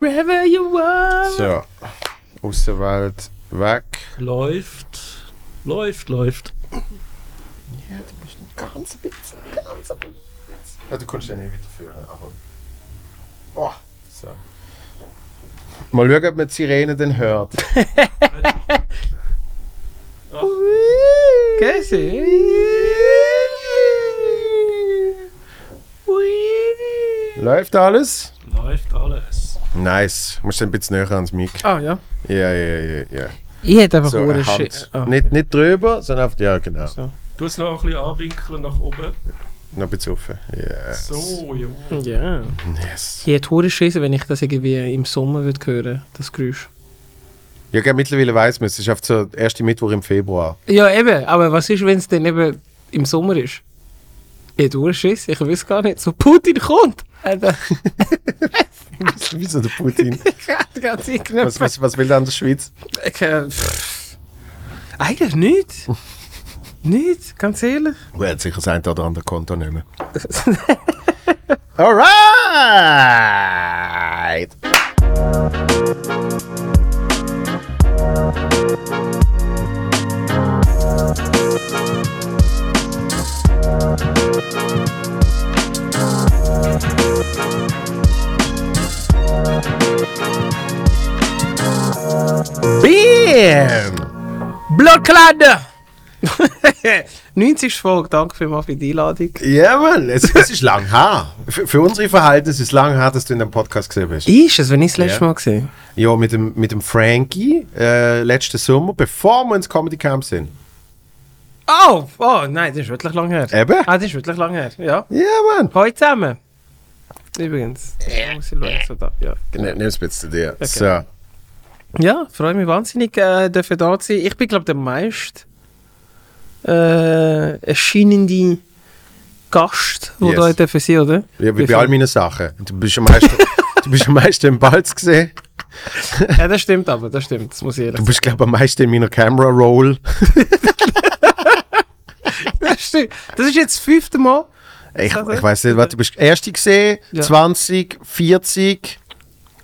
Wherever you are. So, Außenwelt weg. Läuft. Läuft, läuft. Ja, du bist noch ganz ein bisschen, ganz ein bisschen. Ja, du kannst ja nicht wieder führen, aber... Oh, so. Mal schauen, ob man die Sirene dann hört. Käse. Läuft alles? Läuft alles. Nice. Musst du ein bisschen näher ans Mic. Ah, ja. Ja, ja, ja, ja. Ich hätte einfach So, eine. Hand. Ah. Nicht, nicht drüber, sondern auf... Ja, genau. So. Du es noch ein bisschen anwinkeln nach oben. Noch ein bisschen offen. Yes. So, ja. Ja. Yes. Ich hätte hure Schiss, wenn ich das irgendwie im Sommer würde hören, das Geräusch. Ja, gell, mittlerweile weiß man, es ist auf so der erste Mittwoch im Februar. Ja, eben. Aber was ist, wenn es dann eben im Sommer ist? Ich hätte hure Schiss. Ich weiß gar nicht. So, Putin kommt. Wieso der Putin? Was, was, was will der an der Schweiz? Ich, äh. Eigentlich nicht. nicht, ganz ehrlich. Er hat sicher sein oder andere Konto nehmen. Alright! Bam! Blocklade! 90. Folge, danke vielmals für die Einladung. Ja, Mann, es, es ist lang her. Für, für unsere Verhältnisse ist es lang her, dass du in dem Podcast gesehen bist. Ist es, wenn ich das letzte Ja. Mal gesehen Ja, mit dem, mit dem Frankie äh, letzten Sommer, bevor wir ins Comedy Camp sind. Oh, oh, nein, das ist wirklich lang her. Eben? Ah, das ist wirklich lang her, ja. Ja, Mann. Heute zusammen. Übrigens. Ja. Muss ich so da. Ja. Ne, Nimm es bitte zu dir. Okay. So. ja, freue mich wahnsinnig, äh, dürfen da zu sein. Ich bin, glaube ich, der meist äh, erscheinende Gast, der Yes. da dürfen sein, oder? Ja, wie Wie bei all meinen Sachen. Du bist am meisten, du bist am meisten im Balz gesehen. Ja, das stimmt aber, das stimmt, das muss ich Du bist, glaube ich, am meisten in meiner Camera Roll. Das stimmt. Das ist jetzt das fünfte Mal. Ich, ich weiß nicht, was du bist. Erste gesehen, Ja. 20, 40,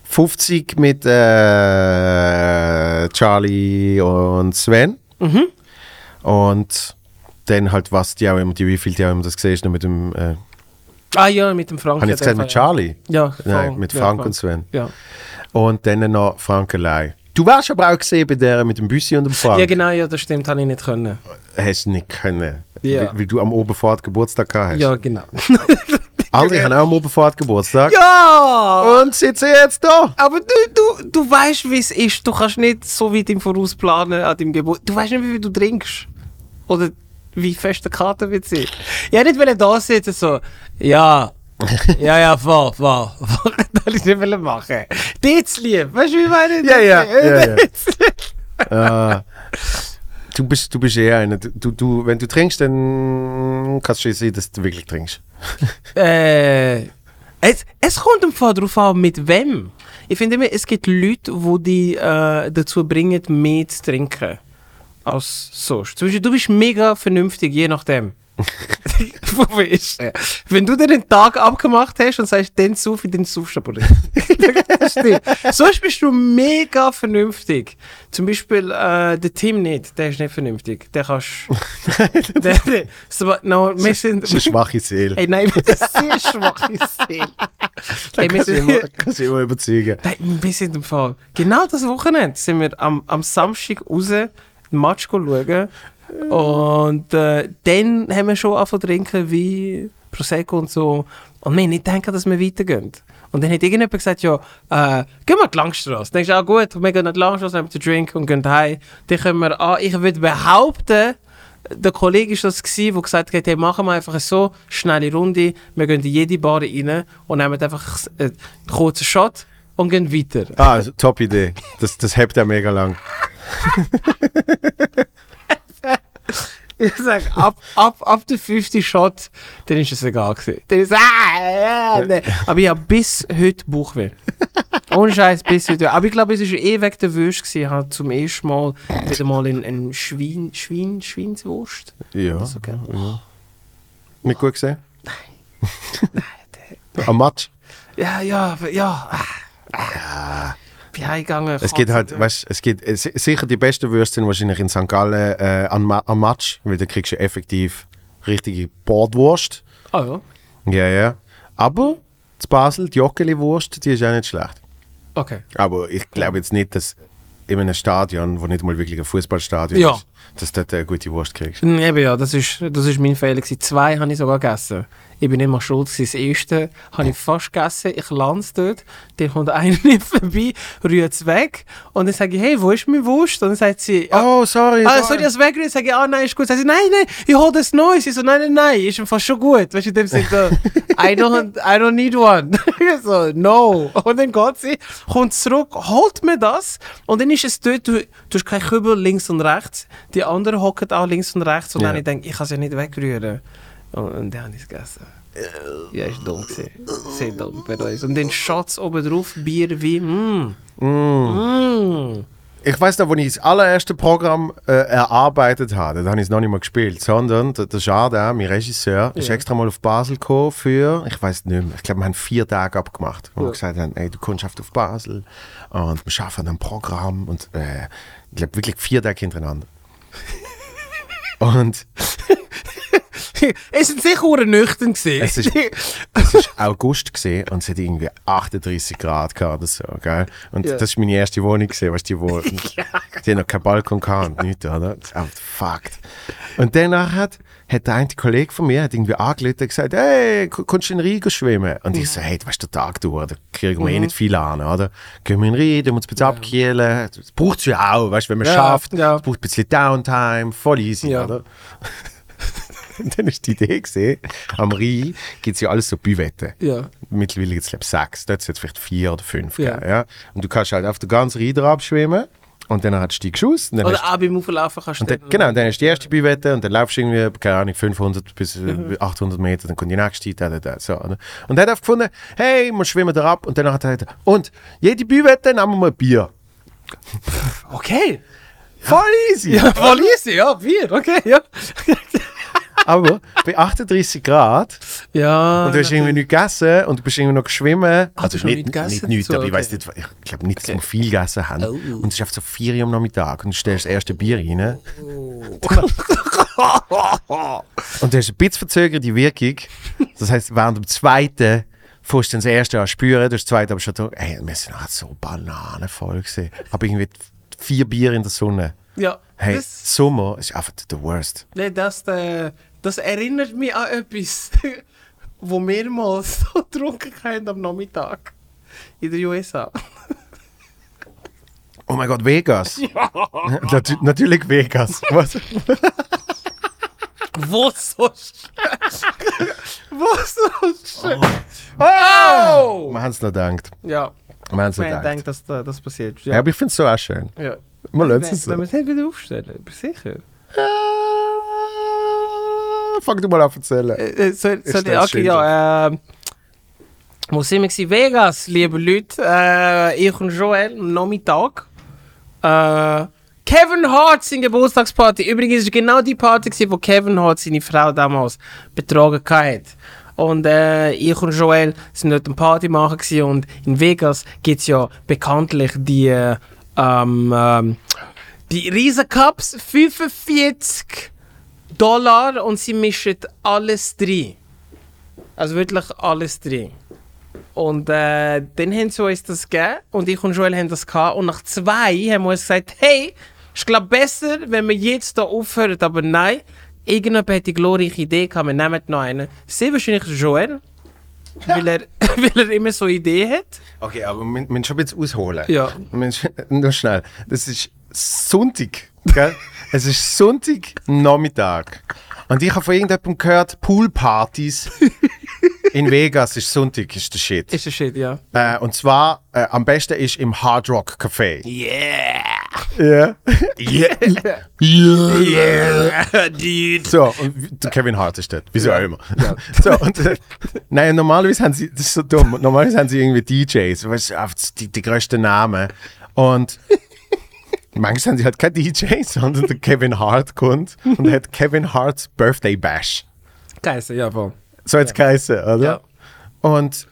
50 mit äh, Charlie und Sven. Mhm. Und dann halt, was die auch immer, die, wie viel die auch immer das gesehen ist, noch mit dem. Äh, Ah ja, mit dem Frank. habe ich jetzt gesagt mit Charlie? Ja, Nein, Frank. mit ja, Frank und Sven. Ja. Und dann noch Frank allein. Du warst aber auch gesehen bei der mit dem Büssi und dem Frank. ja, genau, ja, das stimmt, habe ich nicht können. Hast du nicht können. Ja. Weil, weil du am Oberfahrt Geburtstag gehabt hast. Ja, genau. Andere haben auch am Oberfahrt Geburtstag. ja! Und sitzen jetzt da. Aber du, du, du weißt, wie es ist. Du kannst nicht so weit im Voraus planen an deinem Geburt. Du weißt nicht, wie viel du trinkst. Oder wie fest der Kater wird sein. Ich wollte nicht da sitzen, so, ja, ja, ja, voll, voll. voll. Das ich nicht wollen machen. Jetzt lieb, weißt du, wie ich meine? Ja, ja, ja, ja. Ah. du, bist, du bist eher einer. Du, du, wenn du trinkst, dann kannst du sehen, dass du wirklich trinkst. Äh, es, es kommt im Fall darauf an, mit wem. Ich finde immer, es gibt Leute, die dich äh, dazu bringen, mehr zu trinken. Als sonst. Zum Beispiel, du bist mega vernünftig, je nachdem. Wo ist er? Wenn du dir den Tag abgemacht hast und sagst, den sauf ich, den saufst du aber nicht. Das. Sonst bist du mega vernünftig. Zum Beispiel äh, der Tim nicht, der ist nicht vernünftig. Der kannst... der, der, so, no, wir sind... Das ist eine schwache Seele. Ey, nein, wir sind sehr schwache Seele. Ey, wir kannst sind, immer, kannst du immer überzeugen. nein, wir sind im Fall. Genau das Wochenende sind wir am, am Samstag raus, den Match schauen. Und äh, dann haben wir schon angefangen zu trinken, wie Prosecco und so. Und wir haben nicht gedacht, dass wir weitergehen. Und dann hat irgendjemand gesagt, ja, äh, gehen wir an die Langstrasse. Dann denkst du, ah gut, wir gehen an die Langstrasse, nehmen den Drink und gehen heim. Dann können wir, ah, ich würde behaupten, der Kollege war das, gewesen, der gesagt hat, hey, machen wir einfach so, schnelle Runde, wir gehen in jede Bar rein und nehmen einfach einen kurzen Shot und gehen weiter. Ah, also, top Idee. Das, das hebt ja mega lang. Ich sag, ab, ab, ab der 50 Shot, dann ist es egal gewesen. Dann ist ah, äh, nee. Aber ich habe bis heute Bauchweh. Ohne Scheiß bis heute. Aber ich glaube, es war eh wegen der Würst gewesen. Ich habe zum ersten Mal wieder mal ein, ein Schwein, Schwein, Schweinswurst. Ja. So, gell? Nicht gut gesehen? Am Match? Ja, ja, ja. Ich gehe Es gibt halt, weißt es gibt äh, si- sicher die besten Würstchen wahrscheinlich in St. Gallen äh, am, am Match, weil da kriegst du effektiv richtige Bordwurst. Ah ja, Ja, ja. Aber zu Basel, die Joggeli-Wurst, die ist auch nicht schlecht. okay. Aber ich glaube jetzt nicht, dass in einem Stadion, wo nicht mal wirklich ein Fußballstadion Ja. ist, dass du dort eine gute Wurst kriegst. Mm, Eben ja, das ist, das ist mein Fehler. Gewesen. Zwei habe ich sogar gegessen. Ich bin mal schuld. gewesen. Das erste habe ich fast gegessen. Ich lande dort. Dann kommt einer nicht vorbei, rührt es weg. Und dann sage ich, hey, wo ist mein Wurst? Und dann sagt sie, Oh, sorry. Ah, soll ich das wegrühren? Sag ich, ah, nein, ist gut. Sagt sie, nein, nein, ich hole das Neues. Ich so, nein, nein, nein, ist fast schon gut. Weißt du, in dem Sinne, so, I don't, I don't need one. Ich so, no. Und dann geht sie, kommt zurück, holt mir das. Und dann ist es dort, du, du hast keinen Kübel links und rechts. Die anderen hocken auch links und rechts. Und Ja. dann ich denke, ich kann ja nicht wegrühren. Und, und dann habe ich es gegessen. Ja, ist dumm gewesen. Sehr dumm bei uns. Und dann Schatz oben drauf, Bier, Wein, mm. Mm. Ich weiß noch, als ich das allererste Programm äh, erarbeitet habe, da habe ich es noch nicht mal gespielt, sondern der, der Jardin, mein Regisseur, ist Ja. extra mal auf Basel gekommen für, ich weiß nicht mehr, ich glaube, wir haben vier Tage abgemacht, wo wir Ja. gesagt haben, ey, du kommst auf Basel und wir schaffen ein Programm und äh, ich glaube wirklich vier Tage hintereinander. Und es sind sicher nüchtern gewesen. Es ist- es war August gesehen und es hat irgendwie 38 Grad gehabt oder so, gell? Und Ja. das ist meine erste Wohnung gesehen, weißt du, die wo die hat noch keinen Balkon gehabt und nichts, oder? Fakt. Und danach hat, hat der eine Kollege von mir hat irgendwie angerufen und gesagt, hey, k- kommst du in den Rhein schwimmen? Und ich so, hey, du weißt, der Tag dauert, da kriegen wir eh nicht viel an, oder? Gehen wir in den Rhein, wir uns ein bisschen abkühlen. Das braucht es ja auch, weißt du, wenn man Ja, schafft. ja. Es braucht ein bisschen Downtime, voll easy, Ja. oder? Und dann ist die Idee gesehen, am Rhein gibt es ja alles so Büvetten. Ja. Mittlerweile gibt es glaube ich sechs, dort sind es vielleicht vier oder fünf. Ja. gell, Ja. Und du kannst halt auf der ganzen Rhein abschwimmen und dann hast du die dann hast Oder auch beim Auflaufen kannst du und dann, dort- genau, dann hast du die erste Büwette und dann laufst du irgendwie, keine Ahnung, 500 bis äh, Mhm. 800 Meter, dann kommt die nächste, da, da, da, so. oder? Und er hat einfach gefunden, hey, wir schwimmen da ab und dann hat er gesagt, und jede Büwette nehmen wir ein Bier. Okay. Voll easy! Ja, voll easy, ja, Bier, okay, ja. Aber bei 38 Grad Ja. und du hast irgendwie nichts gegessen und du bist irgendwie noch geschwommen. Du hast noch nicht, nichts gegessen nicht nichts, dazu, aber ich okay. weiß nicht, ich glaube nicht, dass wir viel gegessen haben. Oh. Und es ist einfach so 4 Uhr am Nachmittag und du stellst das erste Bier rein. Und du hast ein bisschen verzögert die Wirkung. Das heißt, während dem zweiten fährst du das erste an spüren, du hast das zweite aber schon da, ey, wir sind halt so bananenvoll gewesen. Aber irgendwie vier Bier in der Sonne. ja. Hey, Das, Sommer ist einfach the worst. nee, das, äh, das erinnert mich an etwas, wo wir mal so getrunken haben am Nachmittag. In der USA. Oh mein Gott, Vegas. Natu natürlich Vegas. Was? Wo sonst? wo sonst? Oh! Wir haben es noch gedacht. Ja, Wir haben es noch gedacht. dass da- das passiert. Ja, Ja. aber ich finde es so auch schön. ja. Wir lassen es Wenn so. wir es nicht wieder aufstellen, aber sicher. Fang du mal an zu erzählen. Äh, soll, soll ich, okay, ja, äh, wo sind wir gewesen? Vegas, liebe Leute. Äh, ich und Joel am Nachmittag. Äh, Kevin Hart, seine Geburtstagsparty. Übrigens war genau die Party, gewesen, wo Kevin Hart seine Frau damals betrogen hat. Und äh, ich und Joel sind dort eine Party machen gewesen und in Vegas gibt es ja bekanntlich die, äh, ähm, ähm, die Riesencups 45 Dollar und sie mischen alles drin. Also wirklich alles drin. Und äh, dann haben sie uns das gegeben und ich und Joel haben das gehabt. Und nach zwei haben wir uns gesagt, hey, ich glaube besser, wenn wir jetzt hier aufhören. Aber nein, irgendjemand hat die glorreiche Idee gehabt, wir nehmen noch einen. Sehr wahrscheinlich Joel, weil, er, weil er immer so Idee hat. Okay, aber wir wir müssen schon ein bisschen ausholen. Ja. Wir müssen- Nur schnell. Das ist Sonntag. Gell? es ist Sonntagnachmittag. Und ich habe von irgendjemandem gehört, Poolpartys in Vegas ist Sonntag, ist der Shit. Ist das shit, ja. Äh, und zwar äh, am besten ist im Hard Rock Café. Yeah! Ja. Yeah. Yeah, dude! So, und der Kevin Hart ist dort, wieso auch immer. So, und, äh, nein, normalerweise haben sie, das ist so dumm, normalerweise haben sie irgendwie DJs, weißt die, die größten Namen. Und manchmal haben sie halt kein DJ, sondern der Kevin Hart kommt und hat Kevin Harts Birthday Bash. Geisse, ja, voll. So hat's geheißen, oder? Ja. Und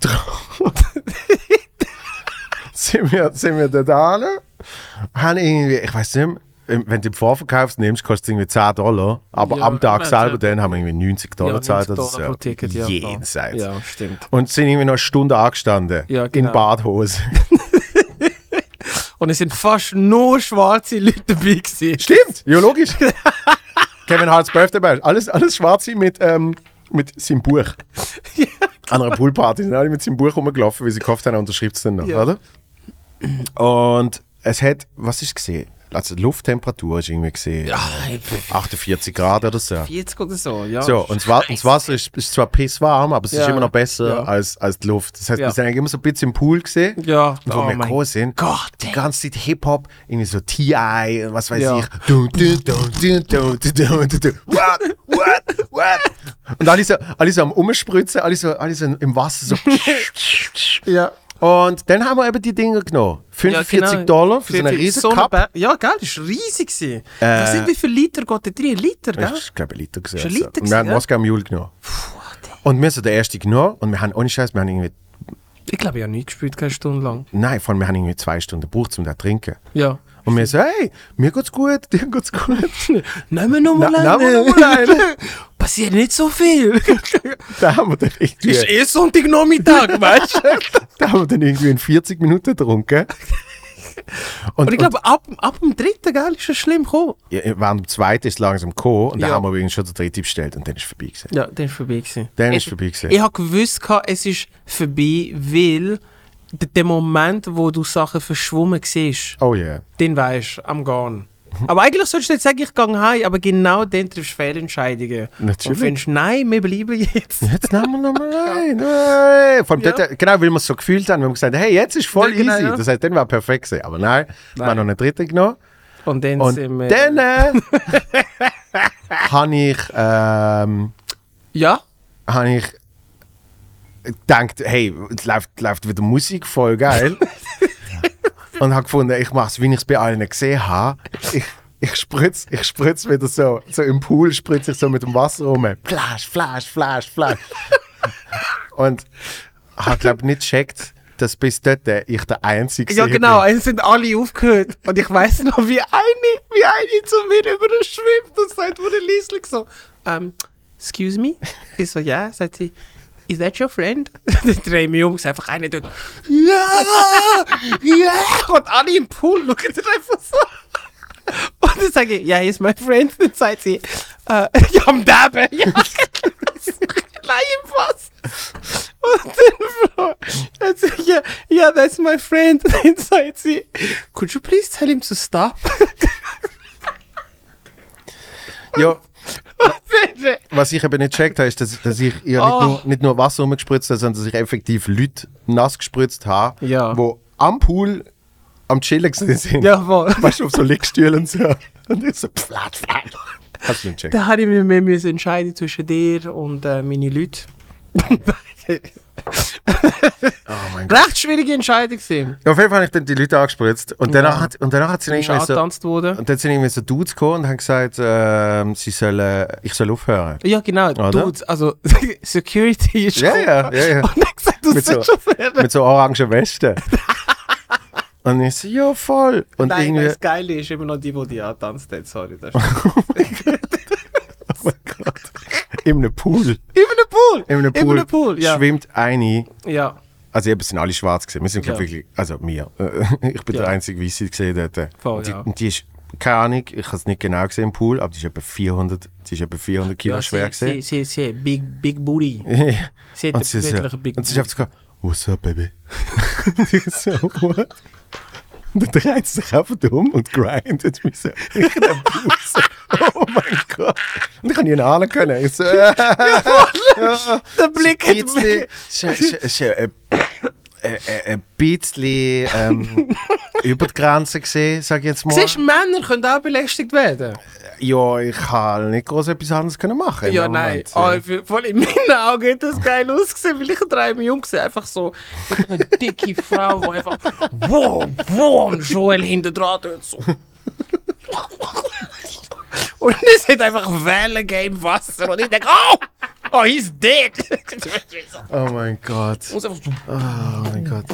sind wir, sind wir da hin, haben irgendwie, ich weiß nicht wenn du im Vorverkauf nimmst, kostet es irgendwie 10 Dollar. Aber Ja, am Tag ja, selber ja. dann haben wir irgendwie 90 Dollar Ja, gezahlt. 90 oder so. Dollar pro Ticket, ja, klar. Jenseits. Ja, stimmt. Und sind irgendwie noch eine Stunde angestanden. Ja, In genau. Badhose. Und es sind fast nur schwarze Leute dabei gewesen. Stimmt, ja logisch. Kevin Hart's Birthday Bash. Alles, alles Schwarze mit, ähm, mit seinem Buch. An einer Poolparty sind alle mit seinem Buch rumgelaufen, weil sie gehofft haben, er unterschreibt es dann noch, Ja. oder? Und es hat, was ist gesehen? also die Lufttemperatur ist irgendwie gesehen. Ja, 48 Grad oder so. 40 oder so, ja. So, und das Wasser ist, ist zwar pisswarm, aber es ja. ist immer noch besser ja. als, als die Luft. Das heißt, ja. wir sind eigentlich immer so ein bisschen im Pool gesehen. Ja. Und wo oh wir groß sind, Gott, die ganze Zeit Hip-Hop, irgendwie so TI, was weiß ich. Du, What? What? What? Und alle so, alle so am Umspritzen, alle so, alle so im Wasser so. ja. Und dann haben wir eben die Dinger genommen. 45 genau. Dollar für so einen 40 riesen so eine Cup. Ba- Ja, gell, das war riesig. gewesen. Ich weiß nicht, wie viel Liter geht da drin? Liter, gell? Ich glaube, ein Liter gesehen. Ein Liter und wir haben gewesen, ja? Moskau Mule genommen. Und wir sind der erste genommen und wir haben, ohne Scheiß, wir haben irgendwie, Ich glaube, ich habe nicht gespielt, keine Stunde lang. nein, vor allem, wir haben irgendwie zwei Stunden gebraucht, um das zu trinken. Ja. Und wir so, hey, mir geht's gut, dir geht's gut. Nehmen wir nochmal Na- eine. nehmen wir noch mal eine. Passiert nicht so viel. da haben wir dann irgendwie, ist eh Sonntagnachmittag, weißt du? da haben wir dann irgendwie in 40 Minuten getrunken. Und, Und ich glaube, ab, ab dem dritten, gell, ist es schlimm gekommen. ja, während dem zweiten ist es langsam gekommen und dann Ja. haben wir übrigens schon den dritten bestellt und dann ist es vorbei gewesen. Ja, dann ist vorbei gewesen. Dann ich, ist es vorbei gewesen. Ich habe gewusst, es ist vorbei, weil der Moment, wo du Sachen verschwommen siehst, Oh yeah. den weißt du, am Gehen. Aber eigentlich solltest du jetzt sagen, ich gehe heim, aber genau dann triffst du Fehlentscheidungen. Natürlich. Und findest, nein, wir bleiben jetzt. Jetzt nehmen wir nochmal rein. Vor allem Ja. dort, genau, weil wir es so gefühlt haben. Wir haben gesagt, hey, jetzt ist voll Ja, genau, easy. Das heißt, dann wäre perfekt gewesen. Aber nein, wir haben noch einen dritten genommen. Und dann Und sind wir... dann äh, habe ich, ähm, ja, habe ich gedacht, hey, es läuft, läuft wieder Musik, voll geil. und habe gefunden, ich mache es, wie ich es bei allen gesehen habe. Ich, ich spritz, ich spritz wieder so, so im Pool, spritze ich so mit dem Wasser rum. Flash, flash, flash, flash. und habe, glaube nicht gecheckt, dass bis dort ich der Einzige ja bin. genau, es sind alle aufgehört. Und ich weiß noch, wie eine, wie eine zu mir über den schwimmt und sagt, wo der Liesling so, ähm, excuse me? Ich so, ja, sagt sie, is that your friend? Ich mich um, ist einfach eine dort, ja, ja, und alle im Pool schauen dann einfach so. Und dann sage ich, ja, yeah, he's my friend. Dann sagt sie, äh, ja, am Daben, ja. Nein, was? Und dann dann sagt sie, yeah, yeah, that's my friend. Dann sagt sie, could you please tell him to stop? Ja, was ich eben nicht gecheckt habe, ist, dass, dass ich ihr nicht, Oh. nur, nicht nur Wasser rumgespritzt habe, sondern dass ich effektiv Leute nass gespritzt habe, Ja. die am Pool am Chillen sind. ja, voll. Weißt du, auf so Liegstühlen und so. Und ich so, flat, flat. Hast du nicht gecheckt? Da hatte ich mir mehr entscheiden zwischen dir und äh, meine Leute. Oh mein Gott. Recht schwierige Entscheidung gewesen. Ja, auf jeden Fall habe ich dann die Leute angespritzt. Und danach, Ja. hat, und danach hat sie irgendwie so, worden. und dann sind irgendwie so Dudes gekommen und haben gesagt, ähm, sie sollen, ich soll aufhören. Ja, genau. Oder? Dudes, also Security ist Ja, ja, ja, ja. Und dann gesagt, du Mit sollst so- fertig. Mit so orangen Westen. und ich so, ja, voll. Und Nein, irgendwie, das Geile ist immer noch die, die die antanzt hat. Sorry, das ist oh mein Gott. In einem Pool. Immer ein Pool! In einem Immer Pool, ein Pool, ja. schwimmt eine. Ja. Also eben, sind alle schwarz gesehen. Wir sind Ja. wirklich, also mir. Ich bin Ja. der einzige Weiße gesehen dort. Voll, und, die, ja. die ist, keine Ahnung, ich habe es nicht genau gesehen im Pool, aber die ist etwa 400, die ist etwa 400 Kilo ja schwer sie, sie, gesehen. sie, sie, big, big Booty. Sie hat und sie ist wirklich so, Big und sie Booty. ist einfach so, what's up, baby? So, what? De dreht es sich de um und grindet mich so in een Oh my god, Und gaan kann ihn alle The blik ja, ja. Ein, ein, ein bisschen ähm, über die Grenze gesehen, sag ich jetzt mal. Siehst du, Männer können auch belästigt werden. Ja, ich kann nicht groß etwas anderes können machen. Ja, nein. Oh, voll in meinen Augen hat das geil ausgesehen, weil ich mich um, sehe einfach so eine dicke Frau, die einfach wow, und Joel hinter dran tut so. Und es hat einfach Wellen gegeben im Wasser und ich denke, oh, oh, he's dead. Oh mein Gott. Und einfach so, Oh mein Gott.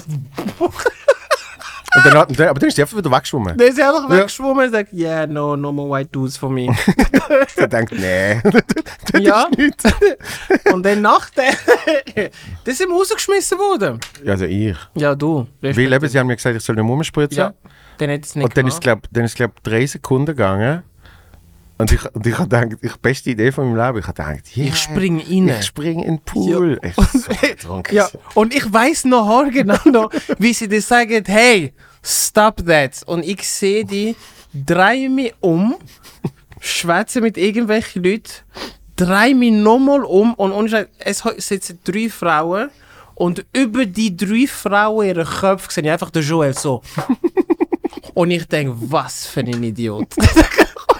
dann, hat- dann, aber dann ist die einfach wieder weggeschwommen. Der ist einfach Ja. weggeschwommen und sagt, yeah, no, no more white dudes for me. Der denkt, nee. das Ja. ist nichts. und dann nach der, dann sind wir rausgeschmissen worden. Also ich. Ja, du. Weil eben, sie haben mir gesagt, ich soll nicht rumspritzen. Ja, dann hat es nicht Und dann ist es, gemacht. glaube dann glaub, drei Sekunden gegangen. Und ich, und ich habe gedacht, ich, beste Idee von meinem Leben. Ich habe gedacht, yeah, Ich spring rein. Ich spring in den Pool. Ich bin so betrunken. Ja, und ich weiß noch haargenau noch, wie sie dir sagen, hey, stop that. Und ich sehe die, drehe mich um, schwätze mit irgendwelchen Leuten, drehe mich nochmal um und, und es sitzen drei Frauen und über die drei Frauen ihre Köpfe sehe ich einfach den Joel so. und ich denke, was für ein Idiot.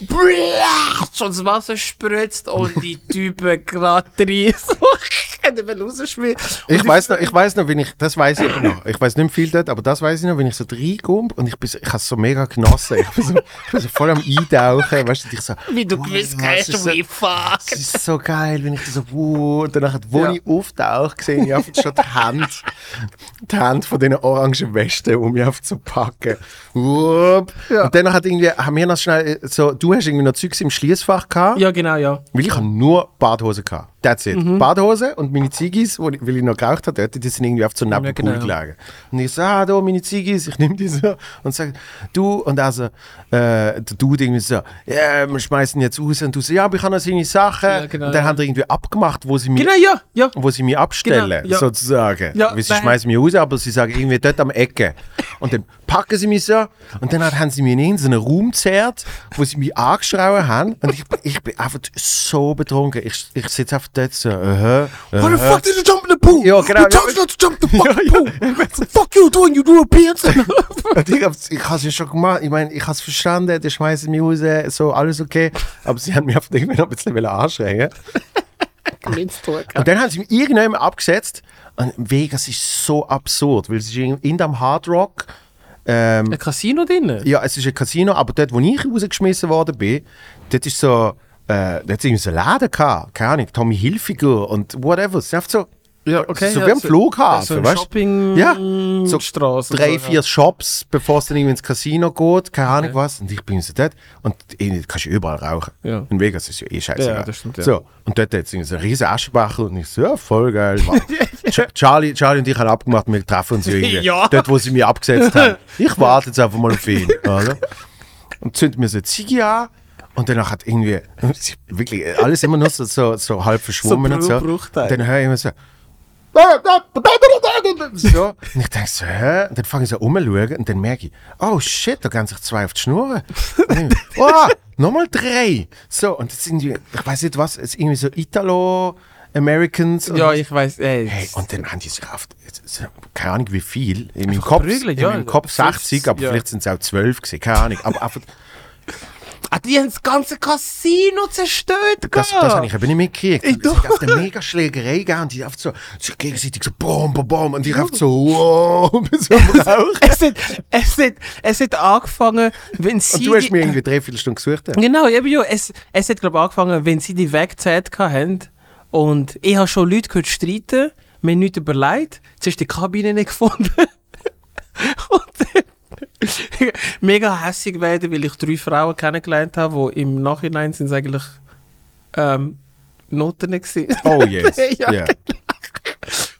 Blatsch! Und das Wasser spritzt und die Typen gerade rein. Nicht mehr rausspielen. Ich weiß noch, ich weiß noch, wenn ich, das weiß ich noch. Ich weiß nicht viel dort, aber das weiß ich noch, wenn ich so reinkomme und ich bin, so- ich habe es so mega genossen. Ich bin so, ich bin so voll am Eintauchen, weißt du, ich so, Wie du wow, gewusst hast, so- wie fuck. Es ist so geil, wenn ich so, wow, und danach, wo Ja. ich auftauche, sehe ich einfach schon die Hand, die Hand von diesen orangen Westen, um mich einfach zu packen. Wupp. Ja. Und dann hat irgendwie, haben wir noch schnell, äh, so, du hast irgendwie noch Zeugs im Schließfach gehabt. Ja, genau, ja. Weil ich habe nur Badhose gehabt. That's it. Mhm. Badhose und meine Ziggis, wo ich, weil ich noch geraucht habe, dort, die sind irgendwie auf so neben Ja, genau. gelegen. Und ich so, ah, da meine Ziggis, ich nehme die so und sage, du, und also, äh, der Dude irgendwie so, ja, wir schmeißen jetzt raus und du so, ja, aber ich habe noch seine Sachen. Ja, genau, und dann ja. haben die irgendwie abgemacht, wo sie mich, Genau, ja, ja. wo sie mich abstellen, Genau, ja. sozusagen. Ja, Weil sie nein. schmeißen mich raus, aber sie sagen irgendwie dort am Ecke. Und dann packen sie mich so und dann haben sie mich in so einen Raum gezerrt, wo sie mich angeschrien haben und ich, ich bin einfach so betrunken. Ich, ich sitze einfach dort so, uh What the fuck did you jump in the pool? Ja, genau, You told us not to jump the fucking pool. Fuck you doing, you Europeans. Und ich hab's, ich hab's ja schon gemacht. Ich meine, ich hab's verstanden, die schmeißen mich raus, so, alles okay. Aber sie haben mich auf irgendwie noch ein bisschen anschreien. Und dann haben sie mich irgendwann abgesetzt. Und Vegas ist so absurd, weil es ist in in dem Hard Rock. Ähm, Ein Casino drin? ja, es ist ein Casino, aber dort, wo ich rausgeschmissen worden bin, dort ist so, äh, ist irgendwie so ein Laden gehabt. Keine Ahnung, Tommy Hilfiger und whatever. Es ist einfach so, Ja, so wie am Flughafen, so ein weißt? Shopping Ja, so Straße. drei, so, vier Shops, bevor es dann irgendwie ins Casino geht, keine Ahnung was. Und ich bin so dort. Und eh, kannst du überall rauchen. Ja. In Vegas ist ja eh scheiße. Ja, das stimmt, ja. So, und dort hat es so einen riesen Aschenbecher und ich so, ja, voll geil. Ch- Charlie, Charlie und ich haben abgemacht, wir treffen uns irgendwie. Ja. Dort, wo sie mich abgesetzt haben. Ich warte jetzt einfach mal auf ihn. Oder? Und zünd mir so eine Ziege an. Und danach hat irgendwie, wirklich, alles immer nur so, so, so halb verschwommen So und so. Und dann höre ich immer so, so. Und ich denke so, hä? Und dann fange ich so umzuschauen und dann merke ich, oh shit, da gehen sich zwei auf die Schnur. Oh, nochmal drei. So, und jetzt sind die, ich weiß nicht was, es ist irgendwie so Italo-Americans. und- Ja, ich weiß. Ey, Hey, und dann haben die sich auf, keine Ahnung wie viel, in meinem Kopf, geprügelt, in ja. meinem Kopf 60, aber Ja. vielleicht sind es auch 12 gewesen, keine Ahnung. Aber einfach, ah, die haben das ganze Casino zerstört. das, gell? das habe ich eben nicht mitgekriegt. Ich Es hat auf eine mega Schlägerei gegeben und die einfach so, so gegenseitig so bom, bom, bom und ich einfach so, wow, so es, hat, es, hat, es hat angefangen, wenn sie. Und du hast mir irgendwie drei, vier Stunden gesucht. ja. Genau, eben ja. Es, es hat, glaube ich, angefangen, wenn sie die weggezählt haben. Und ich habe schon Leute gehört streiten, mir nichts überlegt. Zuerst die Kabine nicht gefunden. und mega hässig werden, weil ich drei Frauen kennengelernt habe, die im Nachhinein sind es eigentlich ähm, Noten gewesen. Oh yes. Ja. ja.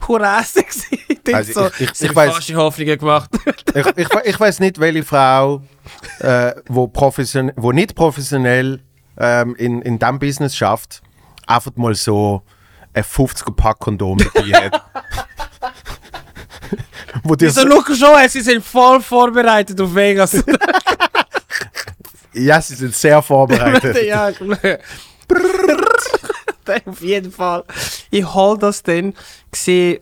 Hurrasse gewesen. Also so, ich- ich- ich weiss- falsche Hoffnungen gemacht. Ich, ich, ich weiß nicht, welche Frau, äh, wo, profession wo nicht professionell ähm, in, in diesem Business schafft, einfach mal so ein 50er Pack Kondom dabei hat. wo dir Wieso so, schau schon, sie sind voll vorbereitet auf Vegas. ja, sie sind sehr vorbereitet. ja. Auf jeden Fall. Ich hol das dann, sehe,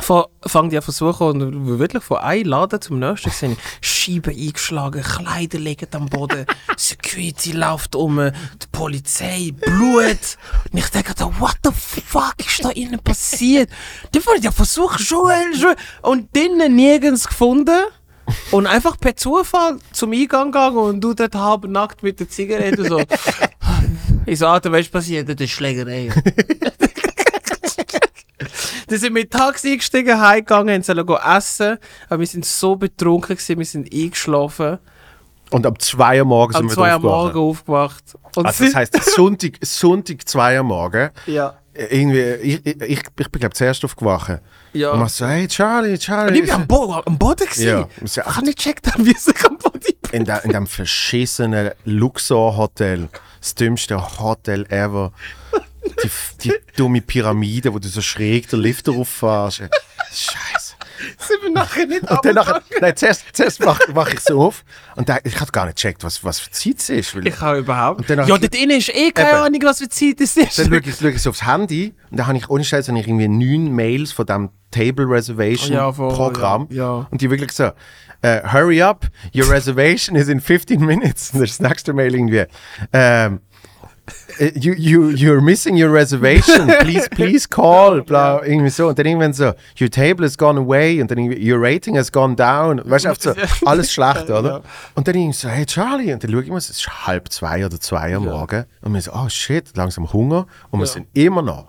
fange die an versuchen und wirklich von einem Laden zum nächsten sehe ich Scheiben eingeschlagen, Kleider liegen am Boden, Security läuft um, die Polizei, Blut. Und ich denke, da, what the fuck ist da innen passiert? Dann wollte ich ja versuchen, Joel, Joel. Und dann nirgends gefunden. Und einfach per Zufall zum Eingang gegangen und du dort halb nackt mit der Zigarette so. Ich so, Alter, weißt du, passiert? Das ist Schlägerei. Dann sind wir in Taxi eingestiegen, heimgegangen, und sollen gehen essen. Aber wir sind so betrunken gewesen, wir sind eingeschlafen. Und am 2 Uhr morgens sind wir 2 Uhr aufgewacht. morgen aufgewacht. Und Also das heisst, Sonntag, Sonntag 2 Uhr morgen. ja. Irgendwie, ich, ich, ich, ich bin glaube zuerst aufgewacht. Ja. Und man so, hey Charlie, Charlie. Und ich bin am, Bo am Boden gewesen. Ja. Ich habe nicht gecheckt, wie ich am Boden bin. in, de, in dem verschissenen Luxor-Hotel. Das dümmste Hotel ever. Die, die dumme Pyramide, wo du so schräg den Lift rauffährst. Scheiße. Sind wir nachher nicht Und dann nachher, nein, zuerst, zuerst mache mach ich so auf und da, ich habe gar nicht gecheckt, was, was für Zeit es ist. Weil Ich habe überhaupt. Und dann ja, dort innen ist eh keine. Ahnung, was für Zeit es ist. dann schaue ich, schaue ich so aufs Handy und da habe ich ohne Scheiß ich irgendwie neun Mails von dem Table Reservation Ja, voll, Programm ja, ja. und die wirklich so äh, hurry up your reservation is in 15 minutes und das nächste Mail irgendwie ähm, äh, you, you, you're missing your reservation please please call bla irgendwie so und dann irgendwann so your table has gone away und dann irgendwie your rating has gone down weißt du so alles schlecht oder Ja. und dann irgendwie so hey Charlie und dann schaue ich mal es ist halb zwei oder zwei am Morgen und wir so oh shit langsam Hunger und wir Ja. sind immer noch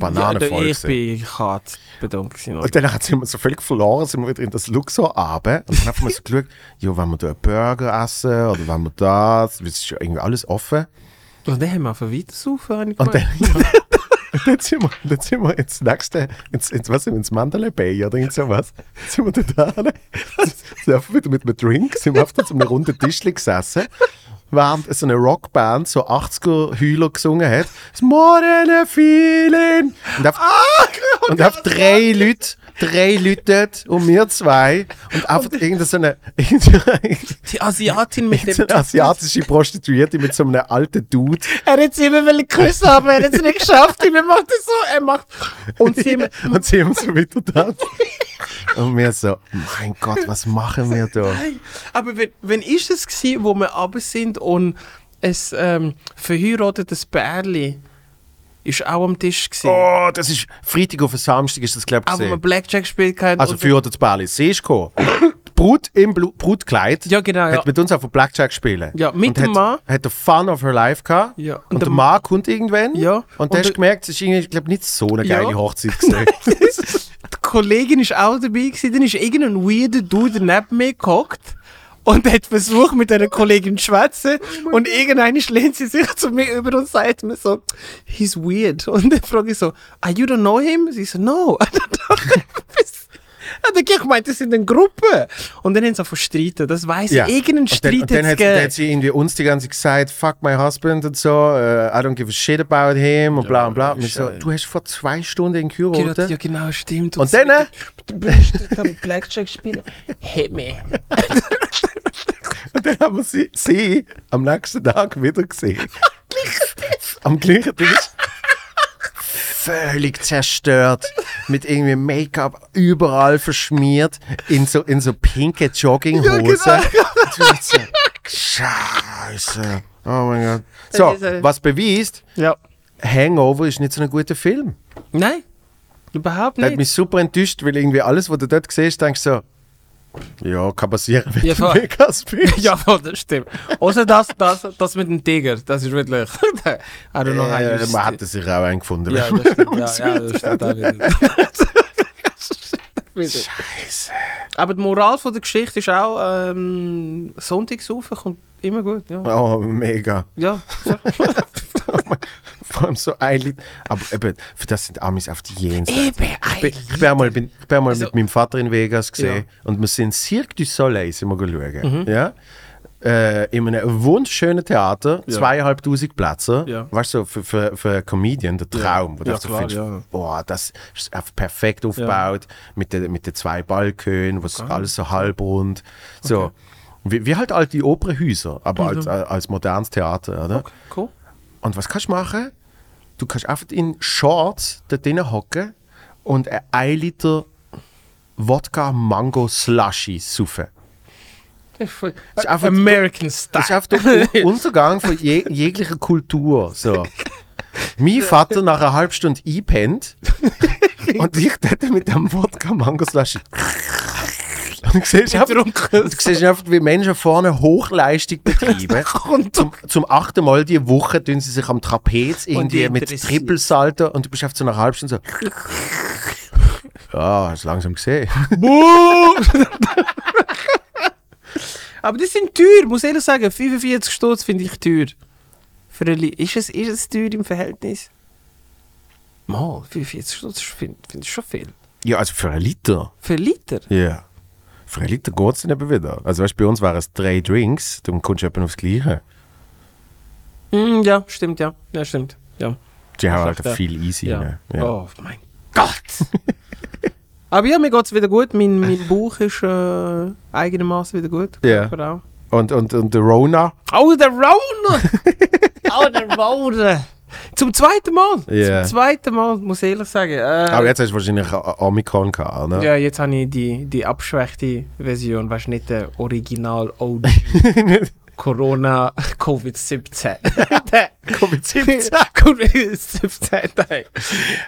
ja, bananenvoll ich gewesen. bin hart bedankt. Und dann sind wir so völlig verloren, sind wir wieder in das Luxor runter. Und dann haben wir so geschaut, ja, wenn wir da einen Burger essen oder wenn wir das, es ist ja irgendwie alles offen. Und dann haben wir einfach weiter saufen. Und dann, sind, wir, dann sind wir ins nächste, ins, ins, was, ins Mandalay Bay oder irgend sowas. Sind wir da hin, sind einfach wieder mit einem Drink, sind wir auf einem runden Tisch gesessen. Während so eine Rockband so 80er Heuler gesungen hat. Than a feeling. Und auf, und auf drei Leute, drei Leute dort und wir zwei. Und einfach irgendeine so Die Asiatin mit dem. asiatische Prostituierte mit so einem alten Dude. Er hat sie immer wollen küssen, aber er hat es nicht geschafft. Er macht es so. Er macht. Und sie haben. und sie haben so wieder da. Und wir so, mein Gott, was machen wir da? Aber wenn, wenn ist es gewesen, wo wir runter sind und es ähm, verheiratetes Bärli ist auch am Tisch gewesen, Oh, das ist Freitag auf Samstag ist das, glaube ich, wir gesehen. Blackjack gespielt haben. Also und- für das Bali. Sie ist gekommen. Die Brut im Blu Brutkleid Ja, genau, ja. hat mit uns auf dem Blackjack spielen. Ja, mit und dem hat, Mann. Hat den Fun of her life gehabt. Ja, Und, und der der- Mann kommt irgendwann. Ja, Und, und du hast der- gemerkt, es ist glaube, nicht so eine Ja. geile Hochzeit gesehen. die Kollegin ist auch dabei gewesen, dann ist irgendein weirder Dude neben mir gehockt und hat versucht mit einer Kollegin zu schwätzen und irgendeine lehnt sie sich zu mir über und sagt mir so, he's weird. Und dann frage ich so, ah, you don't know him? Sie so, no. Und dann habe ich gemeint, das sind eine Gruppe. Und dann haben sie auch verstritten. Das weiss Ja. ich. Irgendeinen Und dann, Streit und dann hat's hat, dann hat sie irgendwie uns die ganze Zeit gesagt, fuck my husband und so, uh, I don't give a shit about him und bla und bla. Und wir so, du hast vor zwei Stunden ihn geheiratet. Ja, genau, stimmt. Und dann, Du bist mit Blackjack spielen. Hit me. und dann haben wir sie, sie am nächsten Tag wieder gesehen. am gleichen Tisch. Völlig zerstört, mit irgendwie Make-up überall verschmiert, in so, in so pinke Jogginghose. genau. Du denkst so, Scheiße. Oh mein Gott. So, was beweist, Ja. Hangover ist nicht so ein guter Film. Nein, überhaupt Der hat nicht. mich super enttäuscht, weil irgendwie alles, was du dort siehst, denkst du so, ja, kann passieren, wenn Ja, du. Vegas bist. Ja, voll, das stimmt. Außer das, das, das mit dem Tiger, das ist wirklich. I don't know Äh, man hat sich auch eingefunden. Ja, das stimmt. Ja, ja, das stimmt auch. Wieder. Scheiße. Aber die Moral von der Geschichte ist auch, ähm, Sonntagssaufen kommt immer gut. Ja, Oh, mega. ja. Vor allem so ein Lied. Aber eben, für das sind Amis auf die Jenseits. Eben, Ich bin, ich bin einmal, bin, ich bin einmal Also- mit meinem Vater in Vegas gesehen Ja. und wir sind Cirque du Soleil sind wir schauen. Mhm. Ja? Äh, in einem wunderschönen Theater, Ja. zweieinhalbtausend Plätze. Ja. Weißt du, für, für, für einen Comedian, der Traum. Wo du Ja, einfach so klar, findest, boah, das ist perfekt aufgebaut, mit den mit den zwei Balkönen, was alles so halbrund. So. Wie, wie halt alte Opernhäuser, aber als, als modernes Theater, oder? Okay, cool. Und was kannst du machen? Du kannst einfach in Shorts dort drinnen hocken und ein 1 Liter Wodka Mango Slushy saufen. Das ist einfach- American Das ist Style. einfach der Un- Untergang von je, jeglicher Kultur. So. Mein Vater nach einer halben Stunde einpennt und ich dort mit dem Wodka Mango Slushy. Du siehst einfach, du siehst einfach, wie Menschen vorne Hochleistung betreiben. Zum, zum achten Mal die Woche tun sie sich am Trapez irgendwie mit. Trippelsalto und du bist einfach so nach einer halben Stunde so. Ja, hast langsam gesehen. Aber das sind teuer, muss ich ehrlich sagen. 45 Stutz finde ich teuer. Für eine Li ist, es, ist es teuer im Verhältnis? Mal, 45 Stutz finde find ich schon viel. Ja, also für einen Liter. Für einen Liter? Ja. Für einen Liter geht es dann eben wieder. Also weißt, du, bei uns wären es drei Drinks, dann kommst du etwa aufs Gleiche. Mm, ja, stimmt, ja. Ja, stimmt. Ja. Die haben halt viel easy. ja. ne? Ja. Oh mein Gott! Aber ja, mir geht es wieder gut. Mein, mein Bauch ist äh, eigenermaßen wieder gut. Ja. Auch. Und, und, und der Rona. Oh, der Rona! oh, der Rona! Zum zweiten Mal! Ja. Zum zweiten Mal, muss ich ehrlich sagen. Äh, Aber jetzt hast du wahrscheinlich Omikron gehabt, ne? Ja, jetzt habe ich die, die abgeschwächte Version, weißt du, nicht der Original OG Corona Covid-17. Der Covid-17. Covid-17, nein.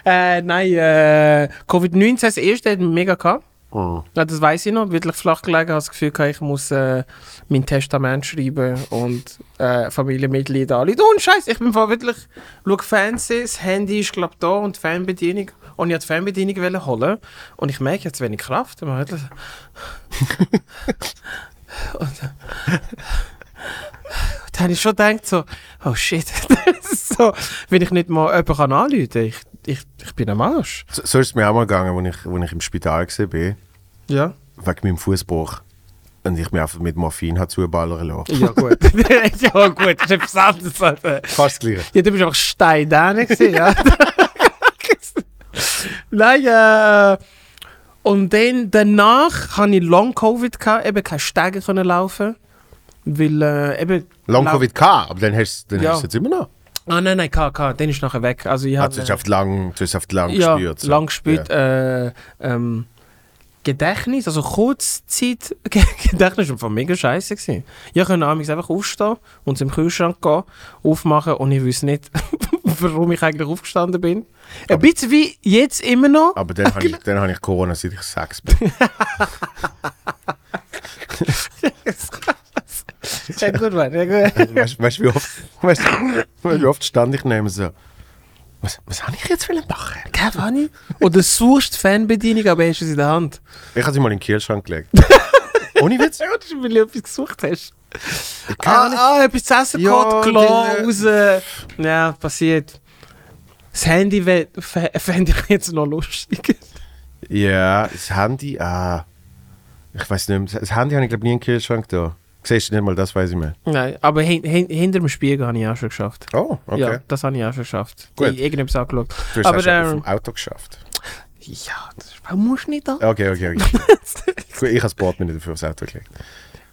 Äh, nein, äh, Covid-19 das erste hat mega gehabt. Oh. Ja, das weiß ich noch. Wirklich flach gelegen, habe das Gefühl, ich muss äh, mein Testament schreiben und äh, Familienmitglieder alle. Du und Scheiß, ich bin wirklich, schau Fernsehen, das Handy ist glaube da und die Fernbedienung. Und ich wollte die Fernbedienung holen und ich merke jetzt wenig Kraft. Und man und, dann habe ich schon gedacht so, oh shit, das ist so, wenn ich nicht mal jemanden anrufen kann, ich, ich bin am Arsch. So, so ist es mir auch mal gegangen, als ich, als ich im Spital war, wegen Ja. meinem Fußbruch. Und ich mir einfach mit Morphin hat zuballern lassen. Ja, gut. ja, gut, das ist etwas anderes. Alter. Fast das Gleiche. Ja, du bist einfach steindein gewesen, ja. Nein, äh, und dann, danach hatte ich Long-Covid, eben keine Stege laufen. Weil, äh, eben... Long lau- Covid gehabt, aber dann hast du dann Ja. hast du es jetzt immer noch. Ah, nein, nein, kein, kein, dann ist nachher weg. Also ich Also, du habe... hast lang, du hast lang ja, gespürt. so. lang gespürt. Äh, ähm, Gedächtnis, also Kurzzeit Gedächtnis war mega scheiße. Gewesen. Ich konnte abends einfach aufstehen und zum Kühlschrank gehen, aufmachen und ich wüsste nicht, warum ich eigentlich aufgestanden bin. Ein bisschen wie jetzt immer noch. Aber dann habe ich, dann hab ich Corona, seit ich sechs bin. Sehr gut, Mann. Sehr gut. weißt du, weißt, du, wie, oft, weißt, du, du, wie oft stand ich neben so, was, was habe ich jetzt wollen machen? Keine Ahnung. Oder suchst die Fernbedienung, aber hast es in der Hand. Ich habe sie mal in den Kühlschrank gelegt. Ohne Witz? Ja, das ist, weil du etwas gesucht hast. Ah, ah etwas zu essen Ja, gehabt, klar, raus. Ja, passiert. Das Handy fände ich jetzt noch lustig. Ja, das Handy, ah. Ich weiß nicht mehr. Das Handy habe ich glaube nie in den Kühlschrank da. Siehst du nicht mal, das weiß ich mehr. Nein, aber hin, hin, hinter dem Spiegel habe ich auch schon geschafft. Oh, okay. Ja, das habe ich auch schon geschafft. Gut. Ich irgendetwas angeschaut. Du hast aber, auch schon ähm, auf dem Auto geschafft. Ja, das musst du nicht da? Okay, okay, okay. Gut, ich habe das Board mir nicht dafür aufs Auto gelegt.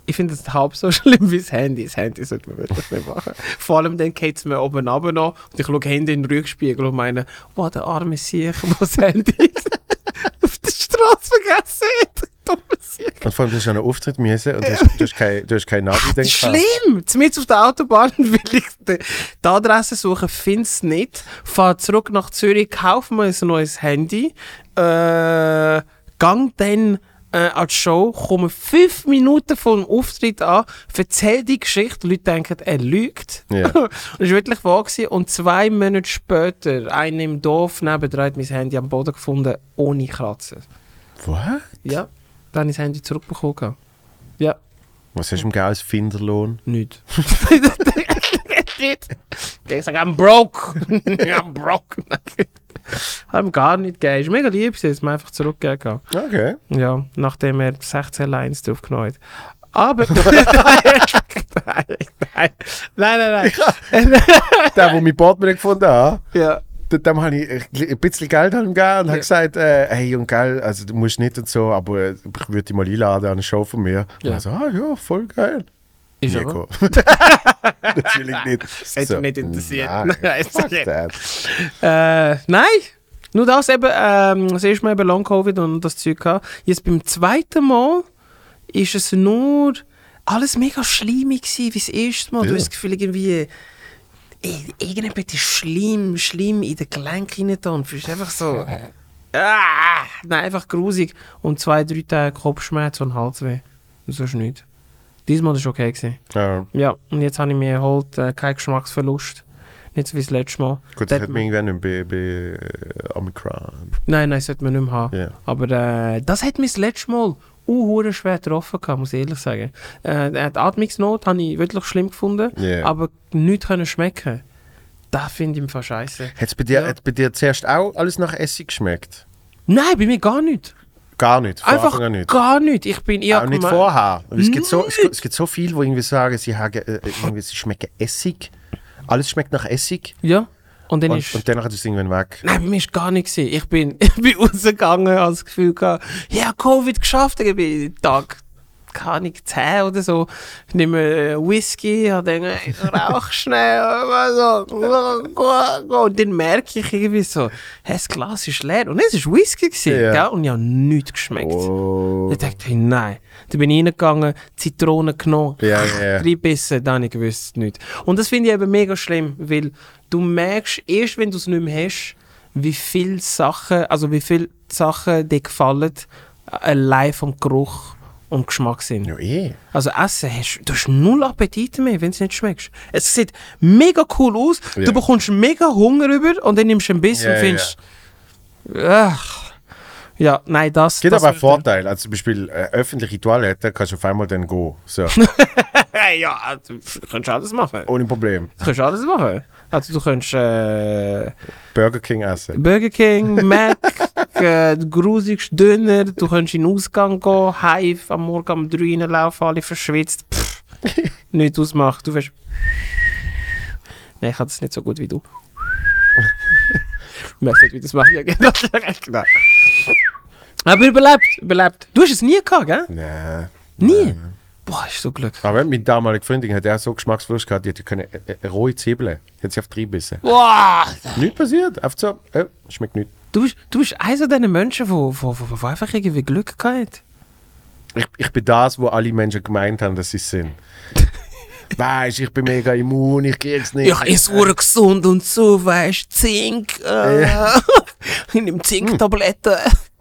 Ich finde es halb so schlimm wie das Handy. Das Handy sollte man wirklich nicht machen. Vor allem dann geht es mir oben runter noch und ich schaue Handy in den Rückspiegel und meine, oh, der arme Sieg, wo das Handy auf der Straße vergessen hat. Dumme Sieg. Und vor allem, du hast ja einen Auftritt müssen und du hast, du hast kein, hast kein Navi gehabt. schlimm! Zumindest auf der Autobahn will ich die, Adresse suchen, finde es nicht. Fahre zurück nach Zürich, kaufe mir ein neues Handy, äh, gang dann äh, an die Show, komme fünf Minuten vor dem Auftritt an, erzähle die Geschichte, die Leute denken, er lügt. Ja. und das war wirklich wahr. Gewesen. Und zwei Monate später, einer im Dorf nebendran hat mein Handy am Boden gefunden, ohne Kratzen. Was? Ja, dann habe ich das Handy zurückbekommen. Ja. Was hast du ihm gegeben als Finderlohn? Nicht. ich sage, I'm broke. I'm broke. Haben gar nicht gegeben. Ist mega lieb, sie hat es mir einfach zurückgegeben. Okay. Ja, nachdem er 16 Lines draufgenommen hat. Aber. nein, nein, nein, nein, nein. Der, der mein mir gefunden hat, ja. Dem habe ich ein bisschen Geld gegeben und Ja. habe gesagt, äh, hey, und geil, also du musst nicht und so, aber äh, ich würde dich mal einladen an eine Show von mir. Ja. Und er so, ah ja, voll geil. Ist gekommen. Natürlich nicht. Hat mich nicht interessiert. Nein. Äh, nein. Nur das eben, ähm, das erste Mal eben Long-Covid und das Zeug gehabt. Jetzt beim zweiten Mal ist es nur alles mega schlimmig gewesen wie das erste Mal. Du Ja. hast das Gefühl, irgendwie, irgendetwas ist schlimm, schlimm in den Gelenken rein du bist einfach so, Ah, nein, einfach grusig. Und zwei, drei Tage Kopfschmerz und Halsweh. Und so ist nichts. Diesmal war es okay. Gewesen. Ja, Ja, und jetzt habe ich mir erholt, äh, keinen Geschmacksverlust. Nicht so wie das letzte Mal. gut, das hat mir irgendwann nicht bei, bei äh, Omicron. Nein, nein, sollte man nicht mehr haben. Ja. Aber äh, das hat mich das letzte Mal uh, schwer getroffen, gehabt, muss ich ehrlich sagen. Äh, die Atmungsnot habe ich wirklich schlimm gefunden, Ja. aber nichts können schmecken. Das finde ich im Fall scheiße. Hat's bei dir, Ja. hat bei dir zuerst auch alles nach Essig geschmeckt? Nein, bei mir gar nicht. Gar nicht, Einfach an nicht. gar nicht. Ich bin eher auch nicht vorher. Es gibt, so, es, es gibt so viele, die irgendwie sagen, sie, haben, äh, irgendwie, sie schmecken Essig. Alles schmeckt nach Essig. Ja. Und dann Und, ist. und danach ist es irgendwann weg. Nein, bei mir ist gar nichts. gewesen. Ich bin, ich bin rausgegangen, habe das Gefühl gehabt, ja, Covid geschafft. Ich bin Tag, keine Ahnung, 10 oder so. Ich nehme äh, Whisky, habe gedacht, ich rauch schnell. so. Und dann merke ich irgendwie so, hey, das Glas ist leer. Und es war Whisky, gewesen, Ja. gell? und ich habe nichts geschmeckt. Oh. Ich dachte, hey, nein. Dann bin ich reingegangen, Zitrone genommen, Ja, ja, ja. reinbissen, dann habe ich gewusst, nicht. Und das finde ich eben mega schlimm, weil du merkst erst, wenn du es nicht mehr hast, wie viele Sachen, also wie viele Sachen dir gefallen, allein vom Geruch und Geschmack sind. Ja, eh. Also Essen, hast, du hast null Appetit mehr, wenn es nicht schmeckt. Es sieht mega cool aus, Ja. du bekommst mega Hunger über und dann nimmst du ein bisschen Ja, und findest, ach, ja, nein, das... Es gibt das aber einen Vorteil. Also zum Beispiel äh, öffentliche Toilette kannst du auf einmal dann gehen. So, ja, du kannst alles machen. ohne Problem. Du kannst alles machen. Also du kannst äh, Burger King essen. Burger King, Mac, äh, grusigst Döner, du kannst in den Ausgang gehen, heim am Morgen um 3 Uhr laufen, alle verschwitzt. Pff, nichts ausmacht. Du wirst... Nein, ich kann das nicht so gut wie du. Ich weiß nicht, wie das mache. Ja, genau. Aber überlebt, überlebt. Du hast es nie gehabt, gell? Nein. Nie? Boah, ist so Glück. Aber meine damalige Freundin hat auch so Geschmacksverlust gehabt, die hat können, äh, äh, rohe Zwiebeln. Hat sie auf drei bissen. Boah! Nichts passiert. Einfach so, äh, schmeckt nicht. Du bist, du bist einer von diesen Menschen, die wo, wo, wo, wo einfach irgendwie Glück gehabt Ich, ich bin das, wo alle Menschen gemeint haben, dass sie es sind. Weißt ich bin mega immun, ich krieg's nicht. Ja, ist ur gesund und so, weißt Zink. Äh, ich nehme Zinktabletten.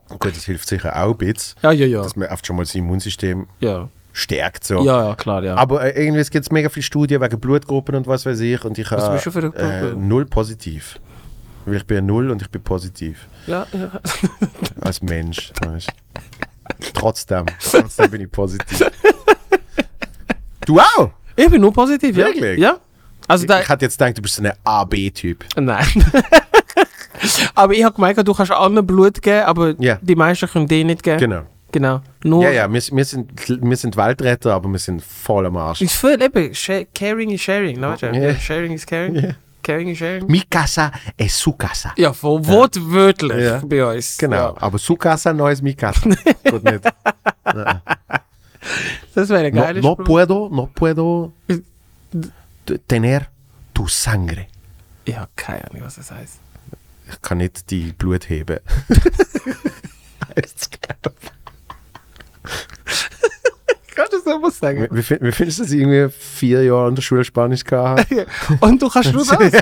Gut, das hilft sicher auch ein bisschen, Ja, ja, ja. dass man oft schon mal das Immunsystem Ja, stärkt. So. ja, ja klar, ja. Aber äh, irgendwie es gibt mega viele Studien wegen Blutgruppen und was weiß ich. Und ich habe äh, null positiv. Weil ich bin null und ich bin positiv. ja, ja. Als Mensch. Weißt. Trotzdem. Trotzdem bin ich positiv. Du auch? Ich bin nur positiv, ja. Wirklich? Ja. Also da, Ich hätte jetzt gedacht, du bist so ein AB-Typ. nein. aber ich habe gemeint, du kannst allen Blut geben, aber Ja. die meisten können dir nicht geben. Genau. Genau. Nur, Ja, ja, wir, wir, sind, wir sind Weltretter, aber wir sind voll am Arsch. Ist viel eben, caring is sharing, ne? du? Ja. Sharing is caring. Ja. Caring is sharing. Mi casa es su casa. Ja, voll wortwörtlich Ja. bei uns. Genau, Ja. aber su casa no es mi casa. Gut nicht. Das wäre ein No, geiler no Spruch. puedo, no puedo tener tu sangre. Ich habe keine Ahnung, was das heißt. Ich kann nicht die Blut heben. Heisst's, glaub Kannst du sagen? ich. wie, fin- wie findest du das irgendwie vier Jahre in der Schule Spanisch gehabt? Und du kannst nur das?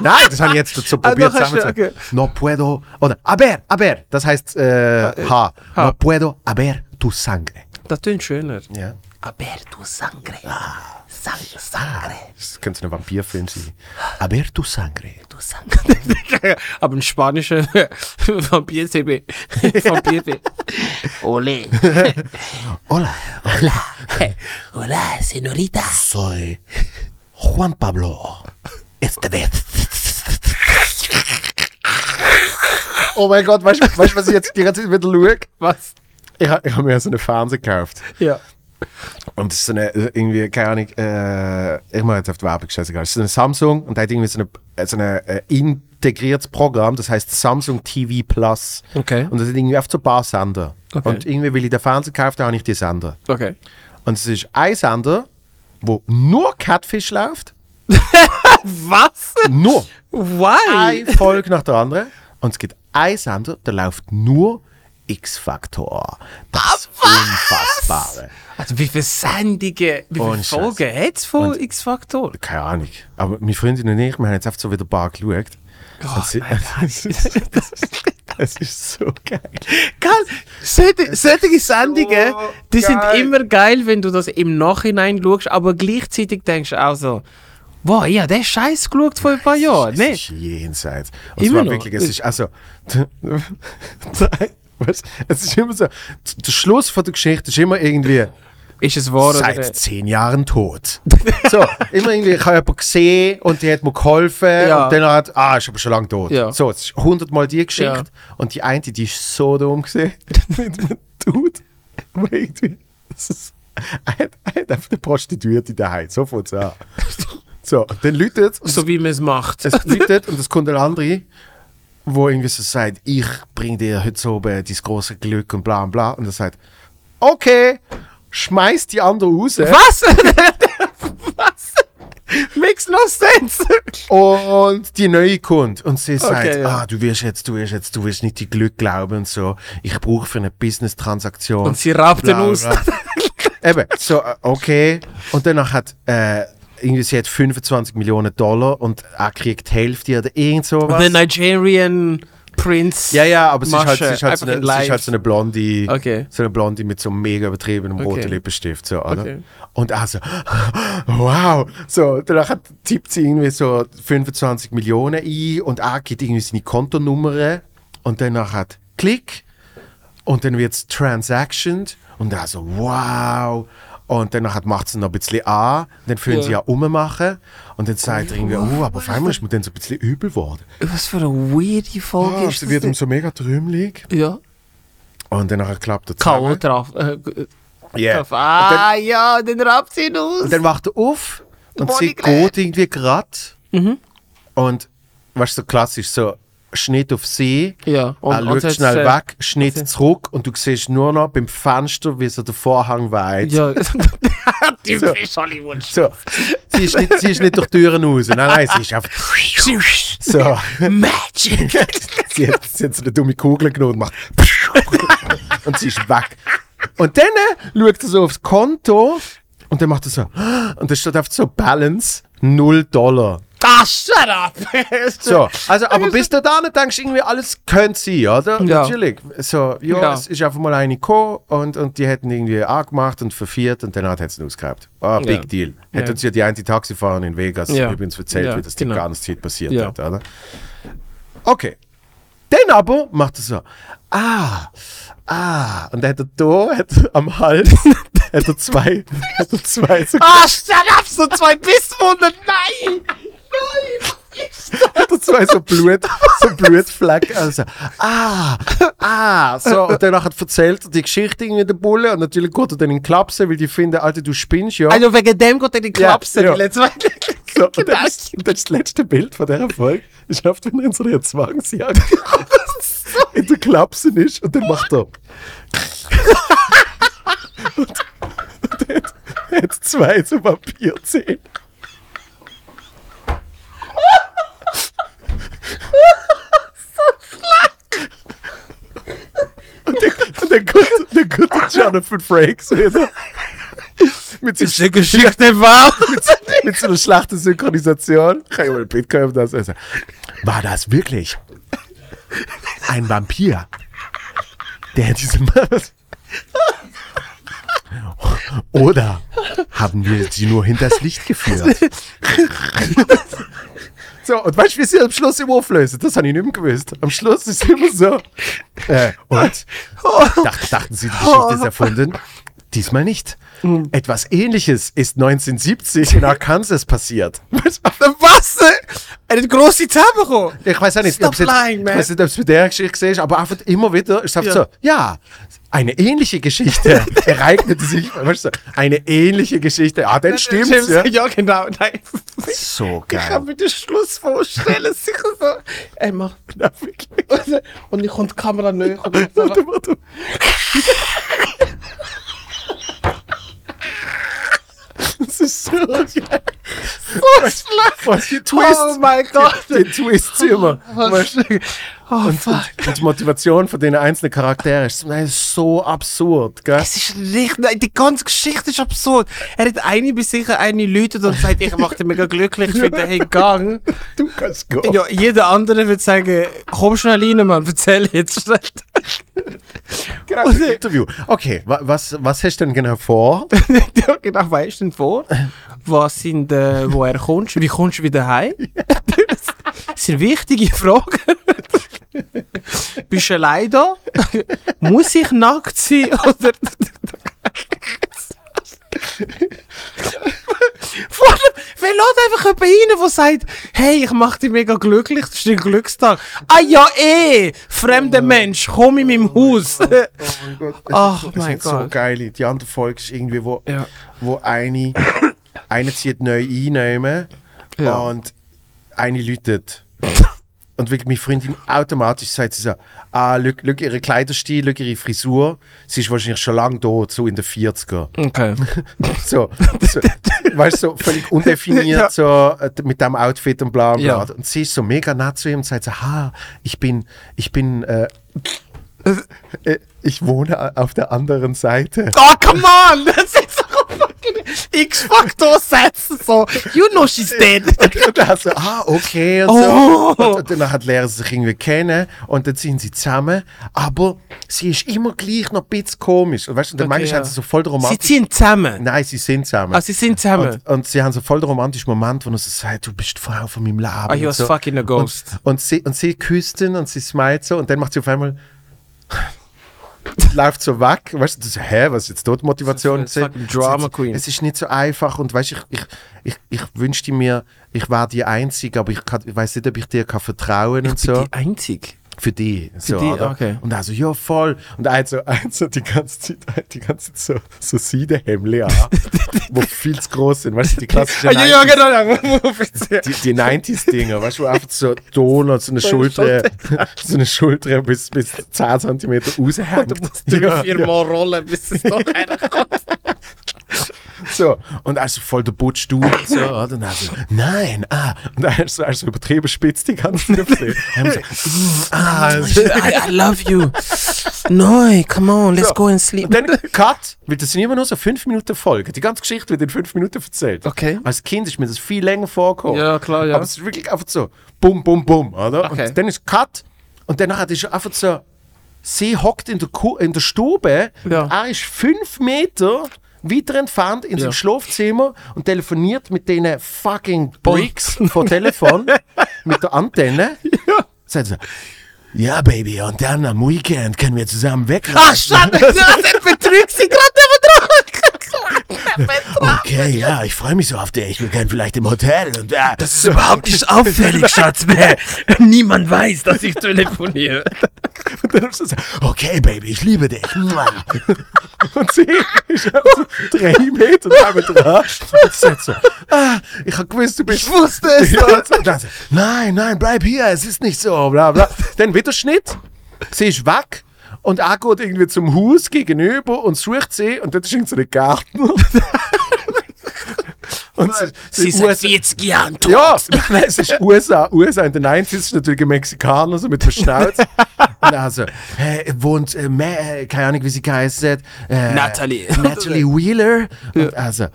Nein, das habe ich jetzt dazu Ah, probiert hast du- zusammenzusagen. okay. No puedo, oder aber, aber, das heißt äh, ha. ha. No puedo haber tu sangre. Das klingt schöner. Ja. Aber du sangre. Sang, sangre. Das könnte ein Vampirfilm sein. Aber tu sangre. Du sangre. Aber ein spanischer Vampir-CB. Vampir Ole. Hola, Hola. Hola, señorita. soy Juan Pablo. Esta vez. Oh mein Gott, weißt du, was ich jetzt die ganze Zeit wieder schaue? Was? Ich, ha- ich habe mir so einen Fernseher gekauft. Ja. Und das ist so eine, irgendwie, keine Ahnung, äh, ich mache jetzt auf die Werbung, scheißegal. Es ist eine Samsung und der hat irgendwie so ein so eine, äh, integriertes Programm, das heißt Samsung TV Plus. Okay. Und das sind irgendwie oft so ein paar Sender. Okay. Und irgendwie, weil ich den Fernseher gekauft habe, habe ich die Sender. Okay. Und es ist ein Sender, wo nur Catfish läuft. Was? Nur. Why? Eine Folge nach der anderen. Und es gibt einen Sender, der läuft nur X-Factor. Das Unfassbare. Also wie viele Sendungen, wie viele. Folgen hat es von X-Factor? Keine Ahnung. Aber meine Freundin und ich, wir haben jetzt einfach so wieder ein paar geschaut. Und sie- nein, nein. Es ist so geil. Geil. Solche, solche Sendungen, die sind geil. immer geil, wenn du das im Nachhinein schaust, aber gleichzeitig denkst du auch so, wow, ja, der Scheiß geschaut vor ein paar Jahren, Es ne? ist jenseits. Und Immer zwar noch. wirklich, es ist also. weißt, es ist immer so. Der Schluss von der Geschichte ist immer irgendwie Ist es wahr seit oder? zehn Jahren tot. so, immer irgendwie, ich habe jemanden gesehen und die hat mir geholfen Ja. und dann hat, ah, ist aber schon lange tot. Ja. So, es ist hundertmal die Geschichte Ja. und die eine, die ist so dumm gesehen mit einem Dude, irgendwie, das ist, er hat, er hat einfach eine Prostituierte daheim, so fängt es an. So, dann läutet es So wie man es macht. es läutet und es kommt ein anderer, wo irgendwie so sagt, ich bring dir heute so oben dein große Glück und bla und bla. Und er sagt, okay, schmeiß die andere raus. Was? Was? Makes no sense. Und die neue kommt und sie sagt, Okay, ja. ah, du wirst jetzt, du wirst jetzt, du wirst nicht die Glück glauben und so. Ich brauche für eine Business-Transaktion. Und sie raubt bla, aus. Eben, so, äh, okay. Und danach hat, äh, irgendwie, sie hat 25 Millionen Dollar und er kriegt die Hälfte oder irgend sowas. The Nigerian Prince. Ja, ja, aber sie ist halt, sie ist halt, so, eine, in sie ist halt so eine Blondie. Okay. So eine Blondie mit so einem mega übertriebenem Okay. roten Lippenstift, so, oder? Okay. Und er so, wow. So, danach hat- tippt sie irgendwie so 25 Millionen ein und er gibt irgendwie seine Kontonummer und danach hat Klick und dann wird es transactioned und er so, wow. Und dann macht sie noch ein bisschen an, dann fühlen Ja. sie ja ummachen und dann sagt er irgendwie, oh, aber auf einmal ist mir dann so ein bisschen übel geworden. Was für eine weirde Folge Oh, ist das? wird ihm so mega trümmelig. ja. Und dann klappt er K.O. zusammen. drauf. Äh, Yeah. drauf. Ah, ja, dann raubt sie ihn aus. Und dann wacht er auf und Body sie geht irgendwie grad. Mhm. Und weißt du, so klassisch, so Schnitt auf sie. ja. er und schaut jetzt, schnell äh, weg, Schnitt zurück und du siehst nur noch beim Fenster, wie so der Vorhang weht. Ja. So. Hollywood. So, sie ist, nicht, sie ist nicht durch die Türen raus. Nein, nein, sie ist einfach so. Magic. Sie hat, sie hat so eine dumme Kugel genommen und macht und sie ist weg. Und dann äh, schaut er so aufs Konto und dann macht er so und da steht einfach so Balance 0 Dollar. Ah, shut up. So, also, aber bis du da nicht denkst, irgendwie alles könnte sein, oder? Ja. Natürlich. So, ja, Ja. es ist einfach mal eine gekommen und, und die hätten irgendwie angemacht und verviert und dann hat es ausgegrabt. Ah, big Ja. deal. Hätte Ja. uns ja die eine Taxifahrerin in Vegas Ja. übrigens erzählt, Ja, wie das die genau. ganze Zeit passiert Ja. hat, oder? Okay. Dann aber macht er so, ah, ah, und dann hat er da, hat er am Hals, hat er zwei, hat er zwei so Ah, shut up. So zwei Bisswunden. Nein. Nein. hat er zwei so Blut, so Blutflecken. Also, ah, ah, so. Und danach hat erzählt er die Geschichte irgendwie der Bulle und natürlich geht er dann in die Klapse, weil die finden, Alter, du spinnst ja. Also wegen dem geht er in die Klapse. Ja, ja. die letzte- So, und, ist, und dann ist das letzte Bild von dieser Folge, ist oft, wenn er in so einer Zwangsjacke in der Klapse ist und dann macht er. und, und hat, hat zwei so Vampirzähne. Und dann, und der Jonathan Frakes wieder. Mit seinem eine Geschichte, wow. mit so einer schlechten Synchronisation. Ich mal gehabt, das also, war das wirklich ein Vampir, der diese Macht. Oder haben wir sie nur hinters Licht geführt? So, und weißt du, wie sie am Schluss immer auflösen? Das habe ich nicht mehr gewusst. Am Schluss ist es immer so. Äh, und? Dacht, dachten sie, die Geschichte ist erfunden? Diesmal nicht. Etwas ähnliches ist 1970 in Arkansas passiert. Was? Eine Zähne bekommen? Ich weiß auch nicht, Stop ob es ich bei der Geschichte gesehen ist, aber einfach immer wieder es einfach Ja. so, ja, eine ähnliche Geschichte ereignete sich, weißt du, eine ähnliche Geschichte. Ah, dann stimmt's, ja. ja, genau. Nein. So Ich kann geil. mir den Schluss vorstellen. Sicher so. Ey, mach. Und ich kommt die Kamera näher. So, Warte, warte. Das ist so geil. Was, was die Twist? Oh mein Gott. Den Twist immer. Oh, und, fuck. und, und die Motivation von den einzelnen Charakteren ist, nein, ist so absurd, gell? Es ist richtig, nein, die ganze Geschichte ist absurd. Er hat eine bis sicher eine Leute und sagt, ich mache dich mega glücklich, ich finde den Gang. Du kannst gehen. Ja, jeder andere wird sagen, komm schnell rein, Mann, erzähl jetzt. Genau, das Interview. Okay, wa was, was hast du denn genau vor? ja, genau, weißt du denn vor? Was sind, äh, woher kommst du? Wie kommst du wieder heim? Das sind wichtige Fragen. Bist du allein da? Muss ich nackt sein? Oder? Vor allem, wer lädt einfach jemanden rein, der sagt, hey, ich mach dich mega glücklich, das ist dein Glückstag. Ah ja, eh, fremder Mensch, komm in meinem Haus. Oh mein Gott. Ach, ist, mein ist Gott. so geil. Die andere Folge ist irgendwie, wo, Ja. wo eine, eine zieht neu einnehmen Ja. und eine läutet. Und wirklich, meine Freundin automatisch sagt sie so, ah, schau, ihre Kleiderstil, schau ihre Frisur. Sie ist wahrscheinlich schon lange tot, so in den 40er. Okay. So, so weißt du, so völlig undefiniert, Ja. so äh, mit dem Outfit und bla bla. Ja. Und sie ist so mega nett zu ihm und sagt so, ha, ich bin, ich bin, äh, äh, ich wohne auf der anderen Seite. Oh, come on! Das fucking X-Factor-Sätze. So, you know she's dead. Und dann so, ah, okay und Oh. so. Und, und danach lernen sie sich irgendwie kennen und dann sind sie zusammen. Aber sie ist immer gleich noch ein bisschen komisch. Und weißt du, und dann Okay, manchmal ja. sie so voll den Sie ziehen zusammen. Nein, sie sind zusammen. Ah, sie sind zusammen. Und, und sie haben so voll den romantischen Moment, wo er so sagt, du bist die Frau von meinem Leben. Ah, he und was so. fucking a ghost. Und, und, sie, und sie küsst ihn und sie smilet so und dann macht sie auf einmal läuft so weg. Weißt du, das, hä, was ist jetzt dort Motivation? Ist Drama Queen. Es ist nicht so einfach und weißt ich, ich, ich, ich wünschte mir, ich war die Einzige, aber ich, kann, ich weiß nicht, ob ich dir kann vertrauen und so. Die einzig. Für die. So, die, oder? okay. Und also, ja, voll. Und hat so, die ganze Zeit, die ganze Zeit so, so Seidenhämmchen an, wo viel zu groß sind. Weißt du, die klassischen Ah, ja, ja, 90s genau. ja. die, die 90s-Dinger, weißt du, wo einfach so Ton und so eine Schulter, so eine Schulter bis, bis 10 cm raushängt. Du musst drei, vier Mal rollen, bis es doch einer kommt. So, und also voll der Butch du und so, oder? Und dann so, nein, ah, und dann ist so, also übertrieben spitz die ganze dann so, mm, ah, also, I, I love you. No, come on, let's So. go and sleep. Und dann Cut, weil das sind immer nur so 5 Minuten Folge. Die ganze Geschichte wird in 5 Minuten erzählt. Okay. Als Kind ist mir das viel länger vorgekommen. Ja, klar, ja. Aber es ist wirklich einfach so, bum, bum, bum, oder? Okay. Und dann ist Cut und dann hat ist einfach so, sie hockt in der, Ku in der Stube, Ja. er ist 5 Meter weiter entfernt in Ja. seinem Schlafzimmer und telefoniert mit den fucking Bricks von Telefon, mit der Antenne. Ja. Sagt so, ja, Baby, und dann am Weekend können wir zusammen wegreisen. Ah, schade, der betrügt sie gerade Okay, ja, ich freue mich so auf dich. Wir können vielleicht im Hotel und ja. Das ist überhaupt nicht auffällig, Schatz. Niemand weiß, dass ich telefoniere. Und dann so, okay, Baby, ich liebe dich. Und sie ist einfach so drei Meter sie sagt so, ah, ich habe gewusst, du bist... Ich wusste es nein, nein, bleib hier, es ist nicht so, bla bla. Dann wieder Schnitt, sie ist weg und er geht irgendwie zum Haus gegenüber und sucht sie und dort ist irgend so ein Gärtner. und sie, Sie ist seit 40 Jahren tot. ja, es ist USA. USA in den 90s ist natürlich ein Mexikaner, so mit der Schnauze. Und also, hey, wohnt, äh, äh, keine Ahnung, wie sie hat. Äh, Natalie. Natalie Wheeler. Und also,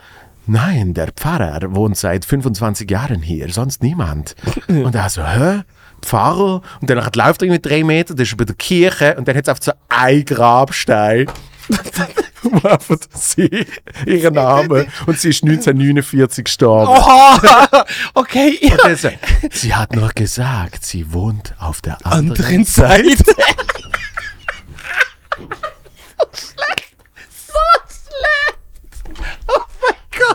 nein, der Pfarrer wohnt seit 25 Jahren hier, sonst niemand. Und also, hä? Pfarrer? Und dann läuft er irgendwie drei Meter, das ist bei der Kirche, und dann hat es einfach so ein Grabstein. Wo einfach sie, ihren Namen. Und sie ist 1949 gestorben. Oha! Okay, ja. Also, sie hat noch gesagt, sie wohnt auf der anderen, Anderen Seite.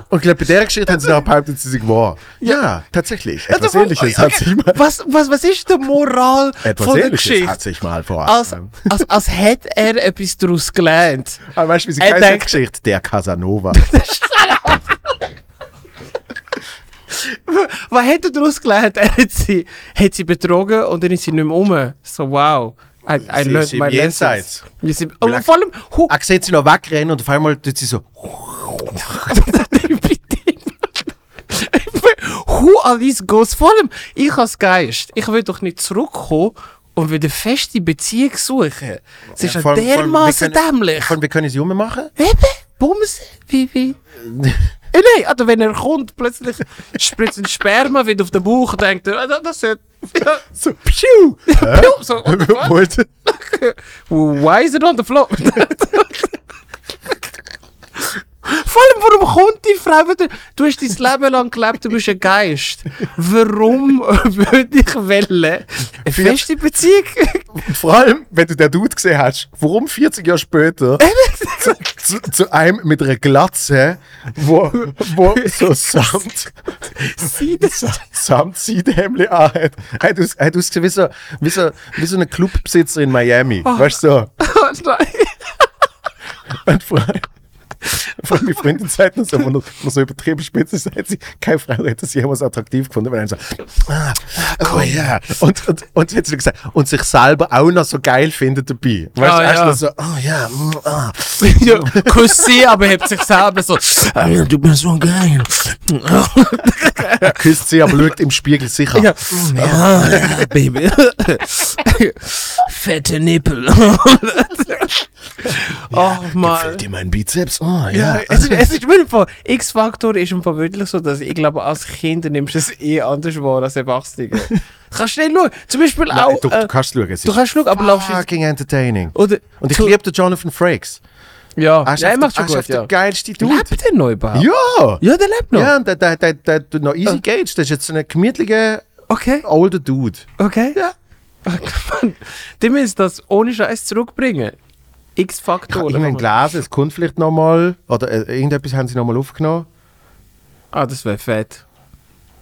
Und ich glaube, bei der Geschichte haben sie dann behauptet, sie sei wahr. Ja, tatsächlich. Etwas Also, Ähnliches hat sich mal, Was, was, was ist die Moral etwas von der Ähnliches Geschichte? hat sich mal vor. Als, als, als hätte er etwas daraus gelernt. Aber weißt du, wie sie denkt- Geschichte? Der Casanova. Was hat er daraus gelernt? Er hat sie, hat sie betrogen und dann ist sie nicht mehr um. So, wow. I, I Sie ist im Jenseits. Wir sind, er- vor allem, hu, er sieht sie noch wegrennen und auf einmal tut sie so. Who are these ghosts? Vor allem, ich als Geist, ich will doch nicht zurückkommen und wieder feste Beziehung suchen. Es ist Ja, vor allem- vor allem, dermaßen wir können- dämlich. Sie machen? Eben, Bums, wie, wie. Äh, Nein, also wenn er kommt, plötzlich spritzt ein Sperma wieder auf den Bauch und denkt, er, ah, das ist ja, So, pschiu! so, what the fuck? Why is it on the floor? Vor allem, warum kommt die Frau wieder? Du hast dein Leben lang gelebt, du bist ein Geist. Warum würde ich wollen? Eine feste Beziehung? Vor allem, wenn du den Dude gesehen hast, warum 40 Jahre später zu, zu, zu einem mit einer Glatze, wo, wo so Samt, das? Samt Seidehemdli anhat, hat aus- hat ausgesehen wie so, wie so, wie so ein Clubbesitzer in Miami. Weißt du so? Oh nein. Und vor allem, vor allem meine Freundin sagt noch so, wenn er so übertrieben spitz ist, sagt sie, keine Frau hätte das jemals attraktiv gefunden, wenn er so, ah, oh ja. Und, und, und hat sie gesagt, und sich selber auch noch so geil findet dabei. Weißt Ah, du, erst ja. noch so, oh ja, mm, ah. Ja, Kuss sie, aber hebt sich selber so. Ah, ja, du bist so geil. Er küsst sie, aber schaut im Spiegel sicher. Ja. Ah, ja, Baby. Fette Nippel. oh Mann. Gefällt dir mein Bizeps? Oh Ja, ja. es, ist- es ist wirklich. X-Faktor ist Fall wirklich so, dass ich glaube, als Kind nimmst du es eh anders wahr als Erwachsene. Kannst schnell schauen. Zum Beispiel Nein, auch. du, äh, du kannst schauen, es du ist kannst schauen, aber laufst du. fucking entertaining. Oder. Und ich liebe den Jonathan Frakes. Ja, Er ist ja einfach- macht schon ist gut. einfach Ja. der geilste Dude. Lebt der noch überhaupt? Ja! Ja, der lebt noch. Ja, und der, der, der, der, der noch easy Gage, das ist jetzt ein gemütlicher, Okay, older Dude. okay. Ja. Die müssen das ohne Scheiß zurückbringen. Ich X-Faktor. habe irgendwann gelesen, es kommt vielleicht nochmal, oder äh, irgendetwas haben sie nochmal aufgenommen. Ah, das wäre fett.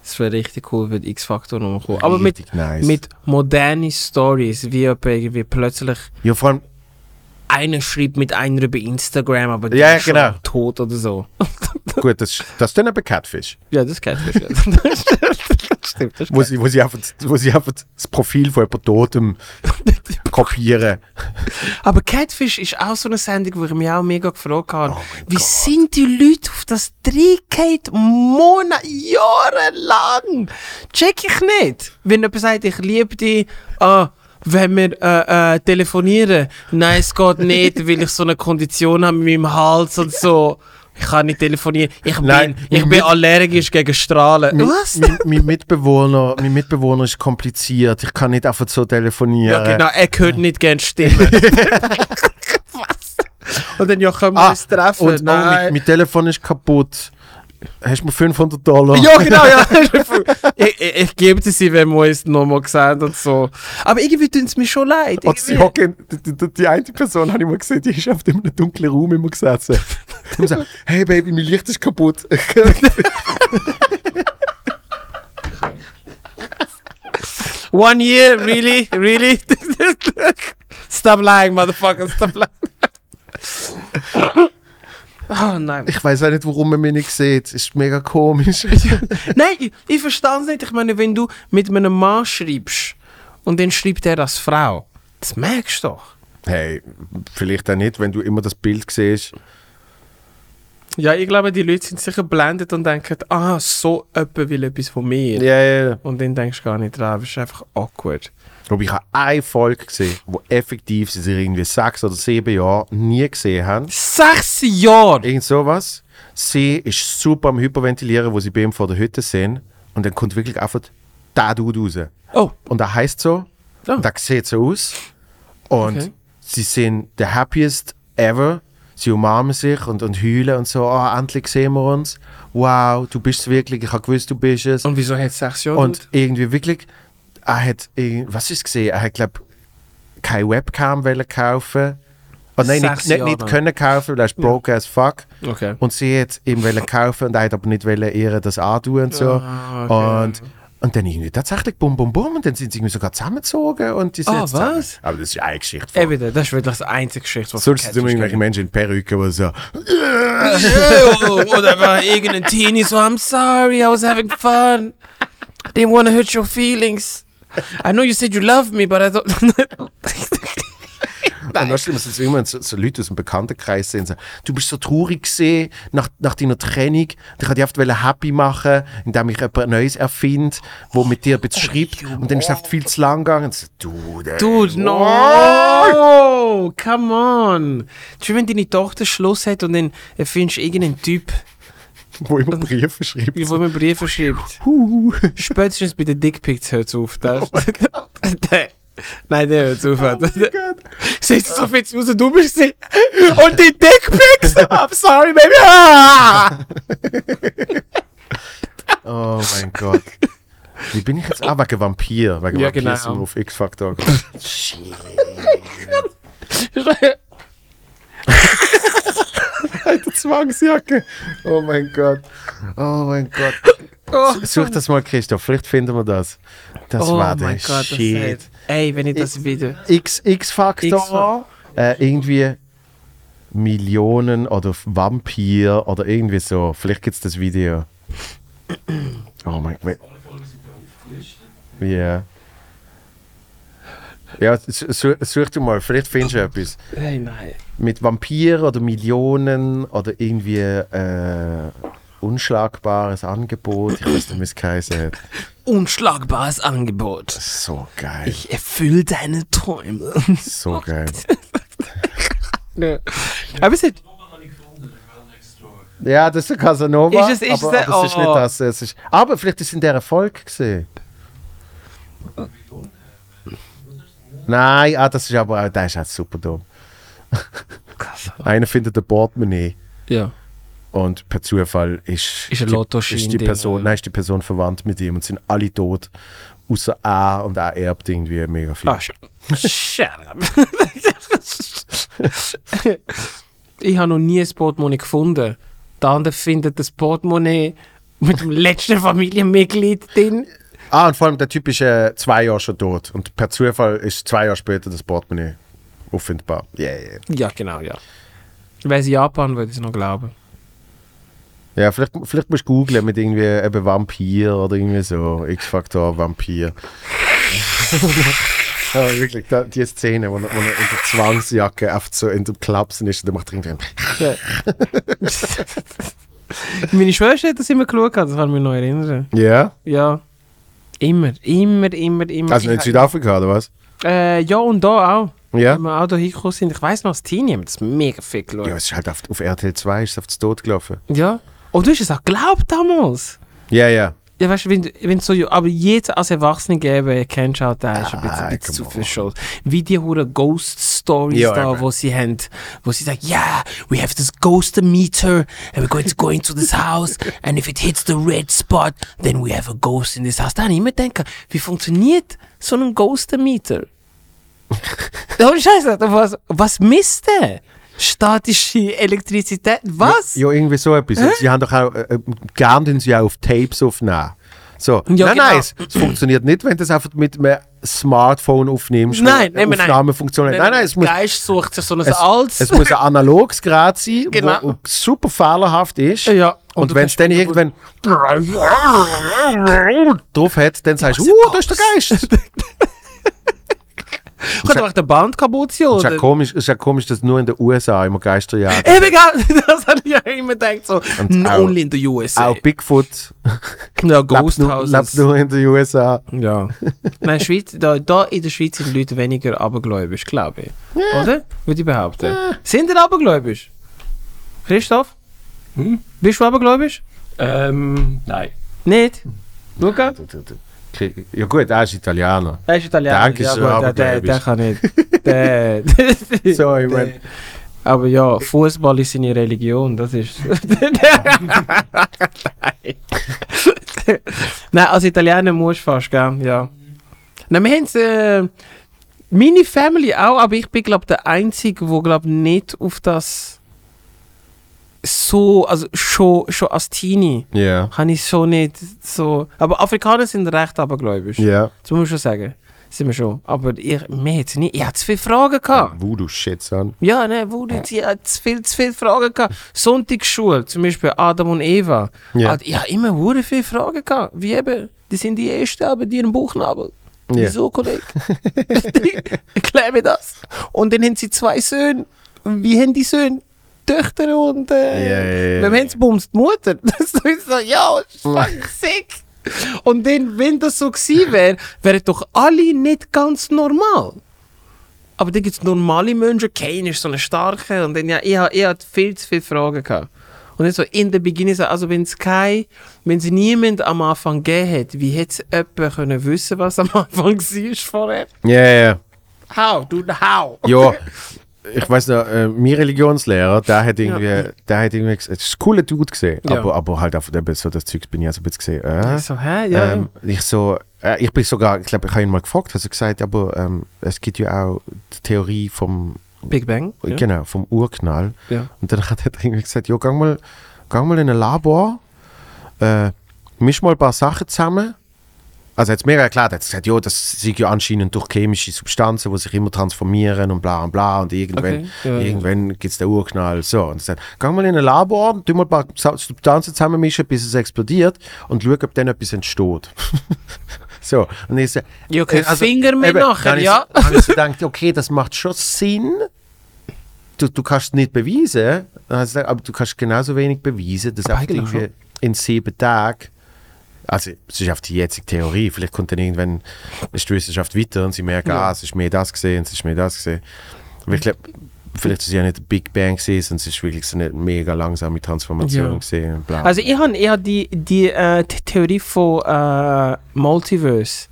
Das wäre richtig cool, wenn X-Faktor noch kommen. Aber mit, nice. mit modernen Stories, wie irgendwie plötzlich Ja, vor allem, einer schreibt mit einer bei Instagram, aber die Ja, ist schon genau. tot oder so. gut, das, das ist dann aber Catfish. Ja, das kennt man schon. das stimmt, das Wo sie, wo, sie einfach, wo sie einfach das Profil von jemand Totem kopieren. Aber Catfish ist auch so eine Sendung, wo ich mich auch mega gefragt habe. Oh wie sind die Leute auf das Dreieck Monate, Jahre lang? Check ich nicht. Wenn jemand sagt, ich liebe dich, ah, wenn wir äh, äh, telefonieren, nein, es geht nicht, weil ich so eine Kondition habe mit meinem Hals und so. Ich kann nicht telefonieren. Ich bin, Nein, ich bin allergisch gegen Strahlen. Mein, Was? mein, mein, Mitbewohner, mein Mitbewohner ist kompliziert. Ich kann nicht einfach so telefonieren. Ja, genau, er hört nicht gerne Stimmen. Was? Und dann, ja, können wir Ah, uns treffen? Und oh, mein, Nein. mein Telefon ist kaputt. Hast du mir 500 Dollar? Ja, genau, ja. ich, ich, ich gebe dir sie, wenn wir uns nochmal sehen und so. Aber irgendwie tun es mir schon leid. Und sie hocken, die, die, die eine Person habe ich mal gesehen, die ist auf einem dunklen Raum immer gesessen. Und sagt, hey Baby, mein Licht ist kaputt. One year, really? Really? Stop lying, motherfucker, stop lying. Oh nein. ich weiß auch nicht, warum man mich nicht sieht. Es ist mega komisch. Nein, ich, ich verstehe es nicht. Ich meine, wenn du mit einem Mann schreibst und dann schreibt er als Frau, das merkst du doch. hey, vielleicht auch nicht, wenn du immer das Bild siehst. Ja, ich glaube, die Leute sind sicher blendet und denken, ah, so jemand will etwas von mir. Ja, ja. Und dann denkst du gar nicht dran, das ist einfach awkward. Aber ich habe eine Folge gesehen, wo effektiv sie sich irgendwie sechs oder sieben Jahre nie gesehen haben. Sechs Jahre! Irgend sowas. Sie ist super am Hyperventilieren, wo sie bei ihm vor der Hütte sind. Und dann kommt wirklich einfach der Dude raus. Oh, Und er heißt so. Oh. Er sieht so aus. Und Okay. sie sind the happiest ever. Sie umarmen sich und, und heulen und so. Oh, endlich sehen wir uns. Wow, du bist wirklich. Ich habe gewusst, du bist es. und wieso hat es sechs Jahre Und irgendwie wirklich, er hat, was ist gesehen? Er hat, glaube keine Webcam wollen kaufen. Oh, nein, nicht, nicht, nicht können kaufen, weil er ist broke as fuck. Okay. Und sie hat ihm wollen kaufen und er hat aber nicht wollen ihr das antun und so. Ah, okay. Und, und dann irgendwie tatsächlich bum bum bum und dann sind sie irgendwie sogar zusammengezogen und die sind Ah, jetzt zusammen. was? Aber das ist eine Geschichte. Von. Eben, das ist wirklich die einzige Geschichte, was Sonst sind irgendwelche Menschen in Perücke, die so, Oder war irgendein Teenie so, I'm sorry, I was having fun. Didn't want to hurt your feelings. I know you said you love me, but I don't... Und dann sind es immer so, so Leute aus dem Bekanntenkreis sehen, so, du bist so traurig gesehen nach, nach deiner Trennung. Und ich wollte dich einfach happy machen, indem ich etwas Neues erfinde, wo mit dir ein bisschen schreibt. Und dann ist es viel zu lang gegangen. Und so, du, der- Dude, no! Come on! Schon wenn deine Tochter Schluss hat und dann findest du irgendeinen Typ, wo immer Briefe schreibt. wo mir Briefe schreibt. Spätestens bei den Dickpics hört es auf. Der, der, nein, der hört auf. Oh Siehst du so viel aus, du bist sie. Und die Dickpics! I'm sorry, baby! Ah! Oh mein Gott. Wie bin ich jetzt? Ah, wegen Vampir. Wegen Ja, Vampir genau. auf X-Factor. Shit. Alter Zwangsjacke. Oh mein Gott. Oh mein Gott. Oh, Such das mal, Christoph. Vielleicht finden wir das. Das oh war der mein Gott, das Shit. ist- Ey, wenn ich das wieder. X- X-Factor. äh, irgendwie Millionen oder Vampir oder irgendwie so. Vielleicht gibt es das Video. Oh mein Gott. Ja. Ja, su- su- such du mal, vielleicht findest du etwas. Hey, nein. Mit Vampir oder Millionen oder irgendwie äh, unschlagbares Angebot. Ich weiß nicht, wie es geheißen hat. Unschlagbares Angebot. So geil. Ich erfülle deine Träume. So geil. Aber es ist. Ja, das ist Casanova. Ist es- ist aber, es- aber es ist oh. nicht das. Es ist, aber vielleicht ist es in der Erfolg gesehen. Nein, ah, das ist aber auch, der ist auch super dumm. Einer findet ein Portemonnaie Ja. und per Zufall ist, Ist die, ist die Person, nein, ist die Person verwandt mit ihm und sind alle tot. Außer A und A erbt irgendwie mega viel. Ah, sh shut up. ich habe noch nie ein Portemonnaie gefunden. Der andere findet das Portemonnaie mit dem letzten Familienmitglied drin. Ah, und vor allem der Typ ist äh, zwei Jahre schon tot und per Zufall ist zwei Jahre später das Portemonnaie auffindbar. Yeah, yeah. Ja, genau, ja. Wäre es Japan, würde ich es noch glauben. Ja, vielleicht, vielleicht musst du googlen mit irgendwie eben Vampir oder irgendwie so. X-Faktor Vampir. ja, wirklich, da, die Szene, wo er, wo er in der Zwangsjacke oft so in dem Klapsen ist und der macht irgendwie. Ja. Meine Schwester hat das immer geschaut, das kann ich mich noch erinnern. Ja? Ja. Immer, immer, immer, immer. Also in Südafrika oder was? Äh, ja, und da auch. Ja? Wenn wir auch da hingekommen sind. Ich weiss noch, als Teenie haben wir das mega viel geschaut. Ja, es ist halt auf, auf RTL 2 ist es auf das Tod gelaufen. Ja. Oh, du hast es auch geglaubt damals. Ja, ja. Ja, weißt du, wenn, wenn so, aber jetzt als Erwachsene geben, kennst du halt, da ist ein bisschen, Ah, ein bisschen zu viel on. Shows. Wie die hure Ghost Stories Ja, da, eben. wo sie haben, wo sie sagen, yeah, we have this ghost meter and we're going to go into this house and if it hits the red spot, then we have a ghost in this house. Da habe ich immer gedacht, wie funktioniert so ein Ghost meter? Oh, Scheiße, was, was misst der? Statische Elektrizität? Was? Ja, irgendwie so etwas. Und Sie haben doch auch, äh, äh, gern den sie auch auf Tapes aufnehmen. So. Ja, nein, genau. nein, es, es funktioniert nicht, wenn du das einfach mit einem Smartphone aufnimmst. Nein, nein, nein. Aufnahmefunktion. Nein, nein, es muss, Geist sucht sich so ein es, altes. es muss ein analoges Gerät sein, Genau. wo super fehlerhaft ist. Ja. Und, du wenn es dann irgendwann drauf hat, dann sagst du, uh, da ist der Geist. Kann doch der Band kaputt sein, Es ist ja oder? komisch, ist ja komisch, dass nur in den USA immer Geister jagen. Eben, das habe ich ja immer gedacht, so, Und auch- only in the USA. Auch Bigfoot ja, Ghost nur, Houses. lebt nur in den USA. Ja. Nein, Schweiz, da, da in der Schweiz sind die Leute weniger abergläubisch, glaube ich. Oder? Würde ich behaupten. Sind die abergläubisch? Christoph? Hm? Bist du abergläubisch? Ähm, nein. Nicht? Luca? Ja gut, er ist Italiener. Er ist Italiener. Danke, ja, so gut, der, der, der kann nicht. der, So, ich mein, Aber ja, Fußball ist seine Religion, das ist. Nein. Nein, als Italiener musst du fast, gell? Ja. Nein, wir haben es. Äh, meine Family auch, aber ich bin, glaube der Einzige, der, glaube nicht auf das. So, also schon, schon als Teenie, ja. kann ich schon nicht so. Aber Afrikaner sind recht abergläubisch. Ja. Das muss man schon sagen. Sind wir schon. Aber ich, mir hat's nicht. Ich hatte zu viele Fragen gehabt. Voodoo-Shit, son. Ja, ne, wo du ich hatte zu viel, zu viele Fragen gehabt. Sonntagsschule, zum Beispiel Adam und Eva. Ja. Hat- Ich habe immer hure viele Fragen gehabt. Wie eben, die sind die Ersten, aber die einen Buchnabel. Ja. Wieso, Kollege? Erklär mir das. Und dann haben sie zwei Söhne. Wie haben die Söhne? Töchter und äh, ja, ja. wem haben sie bumst? Die Mutter. Das ist so, ja, ist fucking sick. Und dann, wenn das so gewesen wäre, wären doch alle nicht ganz normal. Aber dann gibt es normale Menschen. Kane ist so eine starke. Und dann, ja, ich, ich hatte viel zu viele Fragen gehabt. Und dann so in der Beginning, so, also wenn es kein, wenn es niemand am Anfang gegeben hat, wie hätte es jemand können wissen, was am Anfang war vorher? Ja, ja. How? Du, how? Ja, ich weiß noch, äh, mein Religionslehrer, der hat irgendwie, Ja. der hat irgendwie gesagt, es ist ein cooler Dude gesehen, Ja. aber, aber halt auf dem so das Zeug bin ich also ein bisschen gesehen. Äh, Ich so, hä? Ja, ähm, ich so, äh, ich bin sogar, ich glaube, ich habe ihn mal gefragt, hast du gesagt, aber ähm, es gibt ja auch die Theorie vom. Big Bang. Ja. genau, vom Urknall. Und dann hat er irgendwie gesagt, ja, gang mal, gang mal in ein Labor, äh, misch mal ein paar Sachen zusammen. Also hat es mir erklärt, er hat gesagt, ja, das sind ja anscheinend durch chemische Substanzen, die sich immer transformieren und bla und bla und irgendwann, Okay, ja, ja. irgendwann gibt es den Urknall. So, und sagt, gang mal in ein Labor, tu mal ein paar Substanzen zusammenmischen, bis es explodiert und schau, ob dann etwas entsteht. so, und ich so, Ja, kein also, Finger mehr eben, nachher, dann ja. Ich, so- habe ich so gedacht, okay, das macht schon Sinn. Du, du kannst es nicht beweisen, Dann gesagt, aber du kannst genauso wenig beweisen, dass Aber irgendwie in sieben Tagen, also es ist auf die jetzige Theorie, vielleicht kommt dann irgendwann ist die Wissenschaft weiter und sie merken, Ja. ah, es ist mehr das gesehen, es ist mehr das gesehen. Aber ich glaube, vielleicht ist es ja nicht der Big Bang gesehen, sondern es ist wirklich so eine mega langsame Transformation Ja. gesehen. Also ich habe eher die, die äh, die Theorie von äh, Multiverse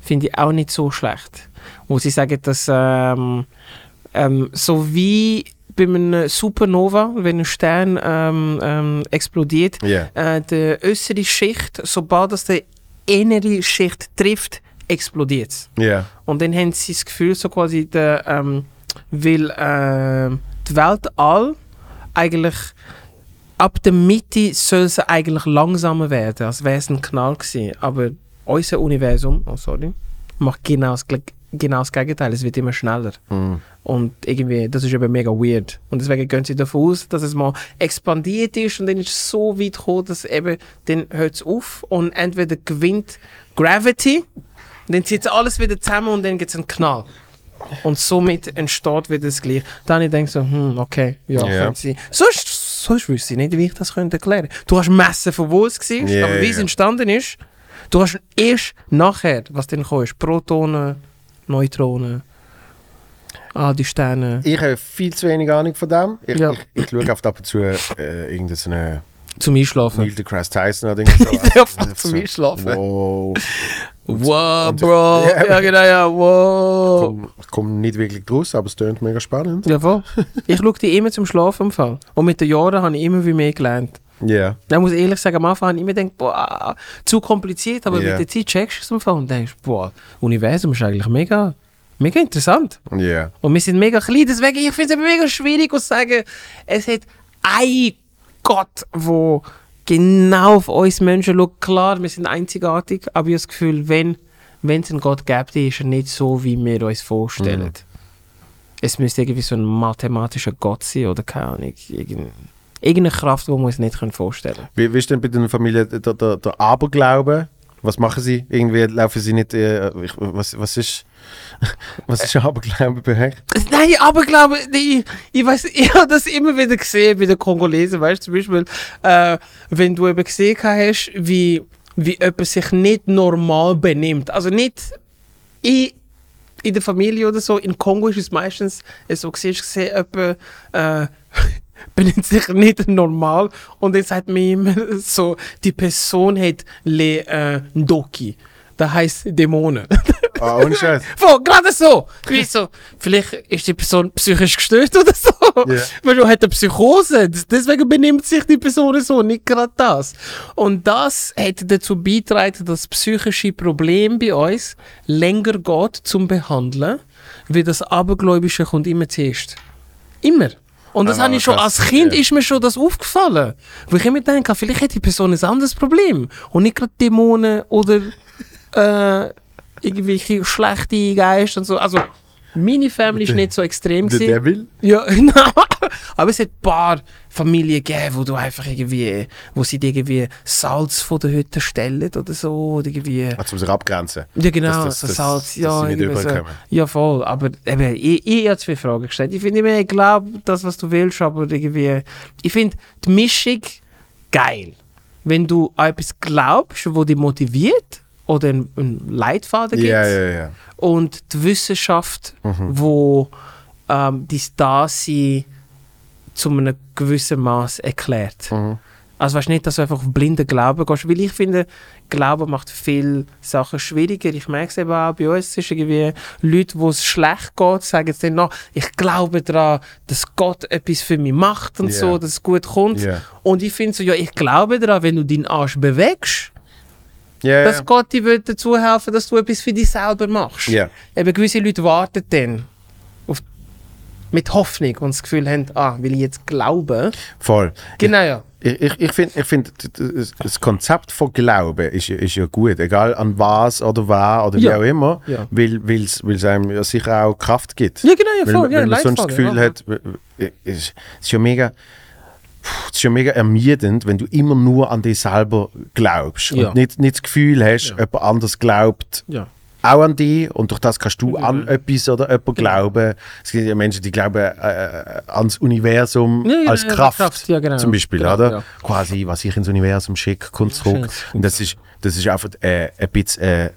finde ich auch nicht so schlecht. Wo sie sagen, dass ähm, ähm, so wie bei einer Supernova, wenn ein Stern ähm, ähm, explodiert, Ja. äh, die äußere Schicht, sobald das die innere Schicht trifft, explodiert es. Ja. Und dann haben sie das Gefühl, so quasi, der, ähm, weil ähm, die Weltall eigentlich ab der Mitte soll sie eigentlich langsamer werden, als wäre es ein Knall gewesen. Aber unser Universum, oh sorry, macht genau das, genau das Gegenteil. Es wird immer schneller. Mhm. Und irgendwie, das ist eben mega weird. Und deswegen gehen sie davon aus, dass es mal expandiert ist und dann ist es so weit gekommen, dass eben, dann hört es auf und entweder gewinnt Gravity, dann zieht es alles wieder zusammen und dann gibt es einen Knall. Und somit entsteht wieder das Gleiche. Dann ich denke so, hm, okay, ja, Ja. könnte sein. Sonst, sonst wüsste ich nicht, wie ich das könnte erklären Du hast messen, von wo es war, Ja, aber wie es ja. entstanden ist, du hast erst nachher, was dann ist Protonen, Neutronen, all die Sterne. Ich habe viel zu wenig Ahnung von dem. Ich, Ja. ich, ich schaue oft ab und zu äh, irgendeine Zum Einschlafen. Neil deGrasse Tyson oder. Ja, fuck, zum Einschlafen. Wow. Wow, Bro. Ja. Ja, genau, ja, wow. Ich komme nicht wirklich draus, aber es klingt mega spannend. Ja, voll. Ich schaue die immer zum Schlafen im Fall. Und mit den Jahren habe ich immer wie mehr gelernt. Ja. Ich muss ehrlich sagen, am Anfang habe ich immer gedacht, boah, zu kompliziert, aber Ja. mit der Zeit checkst du es im Fall und denkst, boah, Universum ist eigentlich mega, mega interessant. Ja. Und wir sind mega klein, deswegen ich finde es mega schwierig zu sagen, es hat ein Gott, wo genau auf uns Menschen schaut. Klar, wir sind einzigartig, aber ich habe das Gefühl, wenn es einen Gott gibt, ist er nicht so, wie wir uns vorstellen. Mhm. Es müsste irgendwie so ein mathematischer Gott sein oder keine Ahnung. Irgendeine, irgendeine Kraft, die wir uns nicht vorstellen können. Wie, wie ist denn bei deiner Familie der, der, der Aberglaube? Was machen sie? Irgendwie laufen sie nicht. Äh, ich, was, was ist. Was ist Aberglaube bei euch? Nein, aber glaube ich, ich weiß, ich habe das immer wieder gesehen bei den Kongolesen, weißt du, zum Beispiel, äh, wenn du eben gesehen hast, wie, wie jemand sich nicht normal benimmt, also nicht in, in der Familie oder so, in Kongo ist es meistens so, siehst gesehen, jemand äh, benimmt sich nicht normal und dann sagt man immer so, die Person hat le äh, Ndoki, das heißt Dämonen. Ah, ohne Scheiß. Voll, gerade so. Wie so. Vielleicht ist die Person psychisch gestört oder so. Ja. Weil du hat eine Psychose. Deswegen benimmt sich die Person so, nicht gerade das. Und das hat dazu beigetragen, dass psychische Probleme bei uns länger geht zum Behandeln, wie das Abergläubische kommt immer zuerst. Immer. Und das habe ich schon, als Kind ist mir schon das aufgefallen. Wo ich immer denke, vielleicht hat die Person ein anderes Problem. Und nicht gerade Dämonen oder äh, irgendwelche schlechte Geister und so. Also, Meine Family ist nicht so extrem Der. Devil? Ja. Aber es hat ein paar Familien gegeben, wo du einfach irgendwie, wo sie dir irgendwie Salz von der Hütte stellen oder so. Oder irgendwie. Also, um sich abgrenzen. Ja, genau, Dass- so dass- Salz. dass ja, sie nicht so. ja, voll. Aber eben, ich, ich habe zwei Fragen gestellt. Ich finde, ich glaube, das, was du willst, aber irgendwie. Ich finde die Mischung geil. Wenn du an etwas glaubst, wo dich motiviert oder einen, Leitfaden gibt Ja, ja, ja. und die Wissenschaft, Mhm. wo ähm, dein Dasein zu einem gewissen Maß erklärt. Mhm. Also weißt nicht, dass du einfach auf blinden Glauben gehst, weil ich finde, Glauben macht viele Sachen schwieriger. Ich merke es eben auch bei uns, es ist irgendwie Leute, wo es schlecht geht, sagen jetzt dann noch, ich glaube daran, dass Gott etwas für mich macht und Ja. so, dass es gut kommt. Ja. Und ich finde so, ja, ich glaube daran, wenn du deinen Arsch bewegst, Ja, dass. Gott dir will dazu helfen dass du etwas für dich selber machst. Ja. Eben gewisse Leute warten dann auf, mit Hoffnung und das Gefühl haben, ah, will ich jetzt glauben? Voll. Genau, ja. Ich, ich, ich finde, ich find, das- Konzept von Glauben ist, ist ja gut, egal an was oder wer oder wie Ja. auch immer, Ja. weil es einem ja sicher auch Kraft gibt. Ja, genau, ja, weil, voll. ja, weil man sonst das Gefühl ja. hat, es ist ja mega, es ist ja mega ermüdend, wenn du immer nur an dich selber glaubst Ja. und nicht, nicht das Gefühl hast, Ja. jemand anders glaubt Ja. auch an dich und durch das kannst du an etwas oder jemanden glauben. Es gibt ja Menschen, die glauben äh, ans Universum als Kraft, Kraft, ja, genau. zum Beispiel, Genau, oder? Quasi, was ich ins Universum schicke, kommt zurück. Und das ist, das ist einfach äh, ein bisschen äh,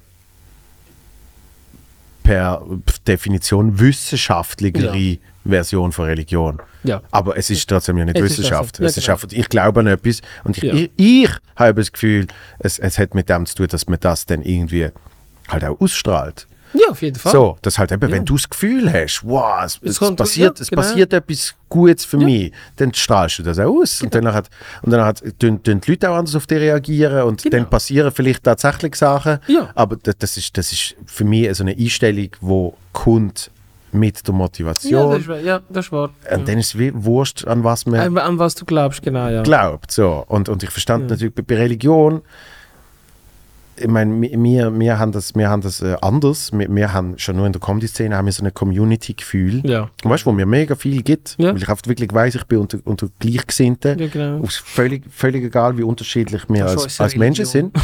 per Definition wissenschaftlichere Version von Religion. Ja. Aber es ist trotzdem ja nicht Es ist Wissenschaft. trotzdem- ja, es ist genau. ich glaube an etwas und ich, Ja. ich, ich habe das Gefühl, es, es hat mit dem zu tun, dass man das dann irgendwie halt auch ausstrahlt. Ja, auf jeden Fall. So, dass halt eben, Ja. wenn du das Gefühl hast, wow, es, Es es, kommt- passiert, ja, es genau. passiert etwas Gutes für mich, dann strahlst du das auch aus. Und dann hat, und dann hat, tun, tun die Leute auch anders auf dich reagieren und Genau. dann passieren vielleicht tatsächlich Sachen. Ja. Aber das, das, ist, das ist für mich so eine Einstellung, die kommt mit der ja, Motivation. das ist, wahr. ja, das ist wahr. und dann ist es wie wurscht, an was man An, an was du glaubst, genau, ja. glaubt. So. Und, und ich verstand Ja. natürlich bei, Religion, ich meine, wir, wir haben das, wir haben das äh, anders. Wir, wir haben schon nur in der Comedy-Szene haben wir so ein Community-Gefühl. Ja. Weißt du, wo mir mega viel gibt, Ja. weil ich oft wirklich weiß, ich bin unter, unter Gleichgesinnten. Ja, genau. Aus völlig, völlig egal, wie unterschiedlich wir als, als Menschen sind.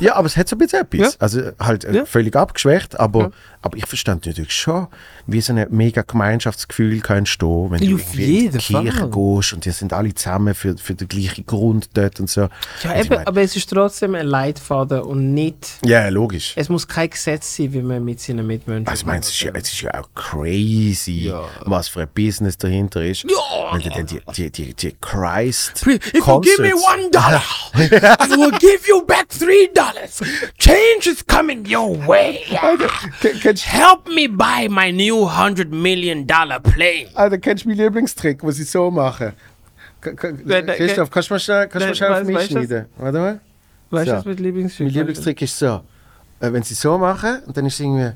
Ja, aber es hat so ein bisschen etwas. Ja. Also halt äh, Ja. völlig abgeschwächt, aber, Ja. Aber ich verstand natürlich schon, wie so ein mega Gemeinschaftsgefühl kann entstehen, wenn Ja, du in die jeden Kirche Fall. gehst und die sind alle zusammen für, für den gleichen Grund dort und so. Ja, Also ich eben, mein- aber es ist trotzdem ein Leitfaden und nicht. ja, logisch. Es muss kein Gesetz sein, wie man mit seinen Mitmenschen. Also, ich meine, es ist, ja, es ist ja auch crazy, Ja. was für ein Business dahinter ist. Ja. Wenn du dann die, die, die, die Christ If you give me Concerts- one dollar, I will give you back three dollars. Change is coming your way. Ken- Kennst, Help me buy my new hundred million dollar plane. Alter, kennst du meinen Lieblingstrick, was sie so? K- nein, Christoph, kannst du mal schnell, kannst du mal schnell auf mich schneiden? Warte mal. Weißt du, So. was mein Lieblingsstück Mein Lieblingstrick ist so, äh, wenn sie so machen, und dann ist es irgendwie,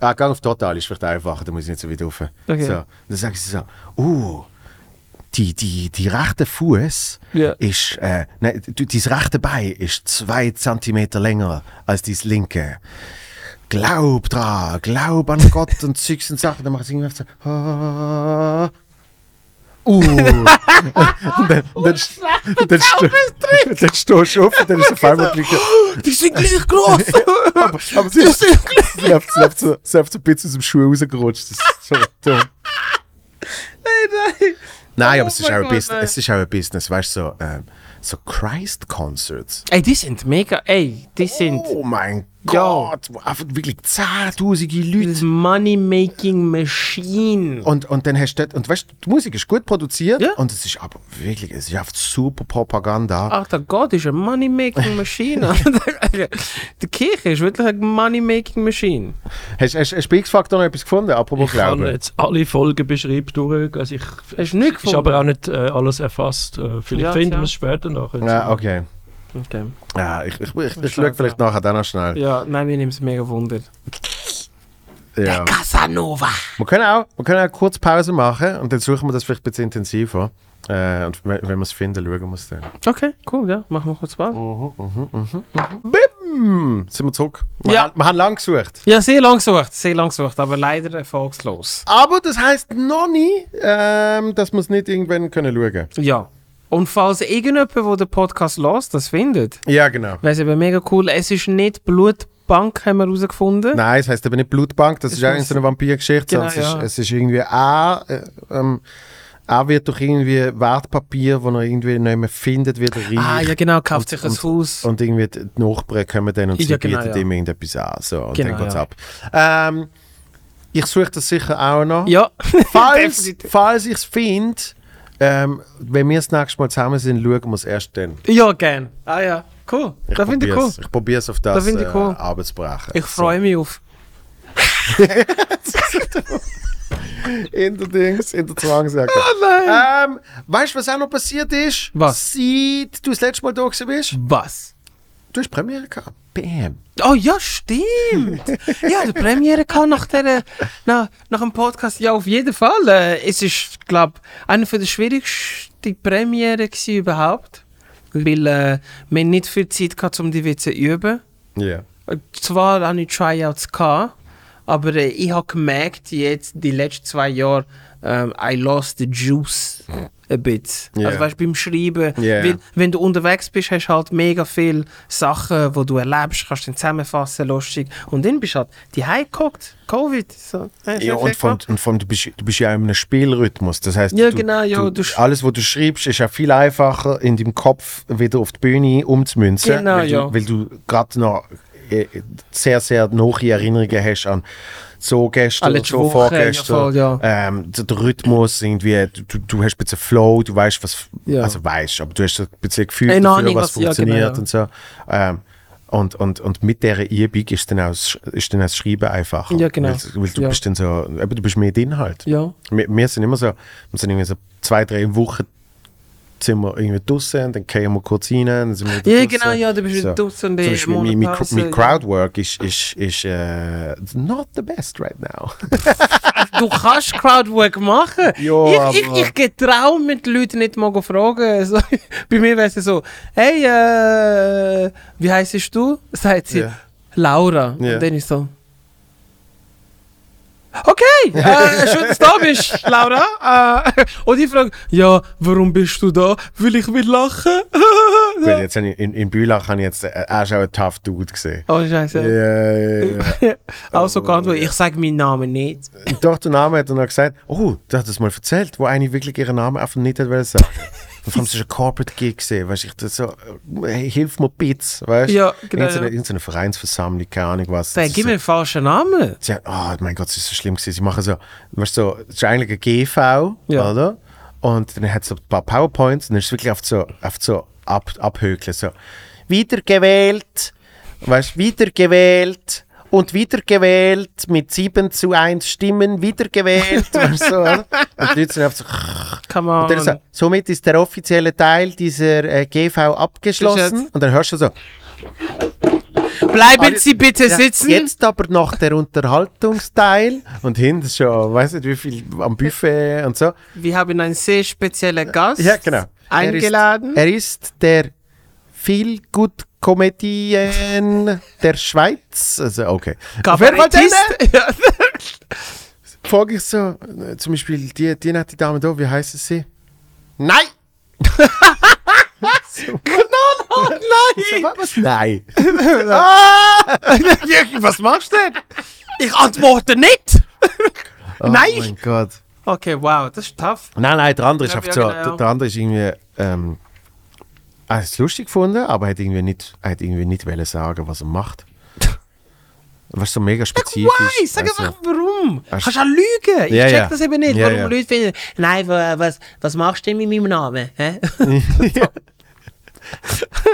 ah, gang auf total, ist vielleicht einfacher, da muss ich nicht so weit rauf. Okay. So, dann sagen sie so, uh, die, die, die rechte Fuß Ja. ist, äh, nein, dein rechte Bein ist zwei Zentimeter länger als dein linke. Glaub dran, glaub an Gott und Zeugs und Sachen. Dann machen sie irgendwie so, ah. Uh. und dann, dann, dann, dann, dann stehst du auf und dann ist auf einmal gleich, Die sind gleich groß. aber, aber sie, sie, sie, läuft, sie, läuft so, sie läuft so ein bisschen aus dem Schuh rausgerutscht. Das ist so dumm. nein. Nein, Oh aber es ist, auch ein Business, nein. es ist auch ein Business, weißt du, so, ähm, so Christ-Concerts. Ey, die sind mega. Ey, die sind. Oh mein. Gott, wo einfach wirklich zehntausende Leute. Das Money-Making Machine. Und, und dann hast du dort, und weißt du, die Musik ist gut produziert Ja. und es ist aber wirklich, es ist einfach super Propaganda. Ach, der Gott ist eine Money-Making Machine. die Kirche ist wirklich eine Money-Making Machine. Hast, hast, hast du bei X-Factor noch etwas gefunden, apropos Ich habe Glauben? jetzt alle Folgen beschrieben durch. Also ich, Hast du nicht ist aber auch nicht äh, alles erfasst. Äh, vielleicht Ja, finden wir es später noch. Ja, okay. Okay. Ja, ich, ich, ich, ich, schaue schau vielleicht nachher dann noch schnell. Ja, nein, mir nimmt es mega Wunder. Ja. Casanova. Wir können, auch, wir können auch kurz Pause machen und dann suchen wir das vielleicht ein bisschen intensiver. Äh, und wenn, wenn wir es finden, schauen wir es dann. Okay, cool, ja. Machen wir kurz Pause. Bim! Mm, sind wir zurück. Wir, Ja. haben, wir haben lang gesucht. Ja, sehr lang gesucht, sehr lang gesucht, aber leider erfolgslos. Aber das heisst noch nie, ähm, dass wir es nicht irgendwann können schauen Ja. Und falls irgendjemand, der den Podcast lässt, das findet, Ja, genau. wäre es eben mega cool. Es ist nicht Blutbank, haben wir herausgefunden. Nein, es heisst aber nicht Blutbank, das Es ist eigentlich muss- so eine Vampirgeschichte, Genau, sondern es, ja. ist, es ist irgendwie auch, äh, ähm, auch wird durch irgendwie Wertpapier, das er irgendwie nicht mehr findet, wieder reich. Ah, ja genau, kauft sich ein Haus. Und irgendwie die Nachbarn kommen dann und sie Ja, genau, bieten ja. ihm irgendetwas an. So, und Genau, dann geht's ja. ab. Ähm, ich suche das sicher auch noch. ja, Falls, definitiv. falls ich es finde, ähm, wenn wir das nächste Mal zusammen sind, schauen wir es erst dann. ja, gern. Ah ja, cool. Ich das finde ich cool. Ich probiere es auf das, finde ich cool. äh, Arbeitsbrechen. Ich freue mich auf. In der Dings, in der Zwangsjacke. nein! ähm, weißt du, was auch noch passiert ist? Was? Seit du das letzte Mal da gewesen bist? Was? Du hast Premiere gehabt. Bam. Oh ja, stimmt. ja, die Premiere kam nach, der, nach, nach dem Podcast. Ja, auf jeden Fall. Äh, es ist, glaube ich, eine der schwierigsten Premiere überhaupt. Weil äh, wir nicht viel Zeit gehabt, um die Witze zu üben. Ja. Äh, Zwar hatte ich Tryouts, gehabt, aber äh, ich habe gemerkt, jetzt die letzten zwei Jahre, ähm, I lost the juice a bit. Ja. Also weißt beim Schreiben, Ja. weil, wenn du unterwegs bist, hast du halt mega viele Sachen, die du erlebst, kannst du dann zusammenfassen, lustig. Und dann bist du halt die geguckt, Covid. So. Ja, und von, gemacht? und von du, bist, du bist ja in einem Spielrhythmus. Das heißt, Ja, du, genau, ja, du, alles, was du schreibst, ist ja viel einfacher in deinem Kopf wieder auf die Bühne umzumünzen. Genau, weil, ja. du, weil du gerade noch sehr, sehr nahe Erinnerungen hast an so gestern Alle oder so Woche, vorgestern. ja, voll, ja. Ähm, der, Rhythmus, irgendwie, du, du, du hast ein bisschen Flow, du weißt, was, Ja. also weißt, aber du hast ein bisschen Gefühl Eine dafür, Ahnung, was, was- ja, funktioniert genau, und so. Ähm, und, und, und mit dieser Übung ist dann auch, das- ist dann auch das Schreiben einfacher. Ja, genau. Weil, weil du Ja. bist dann so, du bist mehr drin halt. Ja. Wir, wir sind immer so, wir sind irgendwie so zwei, drei Wochen sind wir irgendwie draußen, dann gehen wir kurz rein, dann sind wir wieder Ja, genau, ja, du bist wieder draussen und Beispiel mein, mein, mein. Crowdwork ist, ist, ist äh, not the best right now. Du kannst Crowdwork machen. Ja, ich, ich, ich getraue mit Leuten nicht mal fragen. Also, bei mir wäre es so, hey, äh, wie heißt du? Sagt sie, Ja. Laura. Ja. Und dann ist so, okay, äh, schön, dass du da bist, Laura. Äh, und ich frage, ja, warum bist du da? Will ich mit lachen? Weil jetzt habe ich, in, in Bülach habe ich jetzt äh, auch schon einen tough Dude gesehen. oh, Ja, Scheiße. ja, ja. Auch so geantwortet, ich sage meinen Namen nicht. Doch, der Name hat er noch gesagt, oh, du hast das mal erzählt, wo eine wirklich ihren Namen einfach nicht hat sagen. Vor allem, es ist ein Corporate Gig gesehen, weißt du, so, äh, hey, hilf mir bitte, weißt du? Ja, genau, Irgendeine, ja. irgendeine Vereinsversammlung, keine Ahnung was. Ist gib so- mir einen falschen Namen. Sie hat, oh mein Gott, es ist so schlimm gewesen. Sie machen so, weißt du, so, es ist eigentlich ein GV, Ja. oder? Und dann hat es so ein paar PowerPoints und dann ist es wirklich oft so, oft so ab, abhökeln, so, wiedergewählt, weißt du, wiedergewählt und wiedergewählt mit 7 zu 1 Stimmen, wiedergewählt, so, oder? Und die Leute sind einfach so, Come und dann on. so, somit ist der offizielle Teil dieser äh, GV abgeschlossen. Und dann hörst du so, Bleiben Alle- Sie bitte ja, sitzen. Jetzt aber noch der Unterhaltungsteil und hinten schon, weiß nicht wie viel am Buffet und so. Wir haben einen sehr speziellen Gast Ja, genau. eingeladen. Er ist, er ist der viel gut Comedian der Schweiz. Also, okay. Kabarettist. Frage ich so, äh, zum Beispiel die, die nette Dame da, wie heißt sie? Nein! nein, So, wa- was? Nein! nein. Was machst du denn? Ich antworte nicht. Oh Nein! mein Gott. Okay, wow, das ist tough. Nein, nein, der andere ist Ja, ja, so. genau. Der, der andere ist irgendwie. Ähm, er hat es lustig gefunden, aber er hat irgendwie nicht, er hat irgendwie nicht wollen sagen, was er macht. Was so mega spezifisch. Why? Sag also, einfach warum. Hast- Kannst du auch lügen. Ich Ja, check ja. das eben nicht. Ja, warum ja. Leute finden, nein, wa- was, was machst du denn mit meinem Namen? Hä?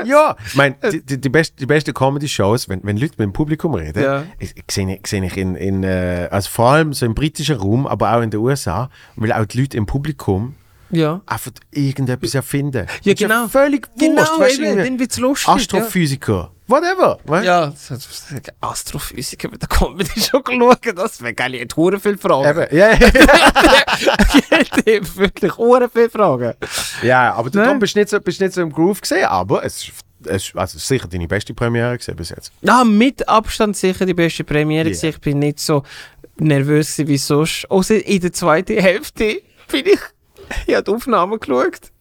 ja, ich meine, die, die, die, best, die besten Comedy-Shows, wenn, wenn Leute mit dem Publikum reden, Ja. ich, ich, sehe ich, ich in, in äh, also vor allem so im britischen Raum, aber auch in den USA, weil auch die Leute im Publikum ja. einfach irgendetwas erfinden. Ja, Ist genau. völlig wurscht. Genau, weißt du, eben, dann wird's lustig. Astrophysiker, whatever. weißt? Ja, ja Astrophysiker mit der Comedy schon geschaut. Das wäre geil. Ich hätte viele Fragen. Eben, ja, ja. ich hätte wirklich viele Fragen. Ja, aber du Ne? Bist nicht so, bist nicht so im Groove gesehen, aber es ist es also sicher deine beste Premiere gewesen bis jetzt. Ja, mit Abstand sicher die beste Premiere. Ja. gewesen. Ich bin nicht so nervös wie sonst. Außer in der zweiten Hälfte bin ich, ich habe die Aufnahme geschaut.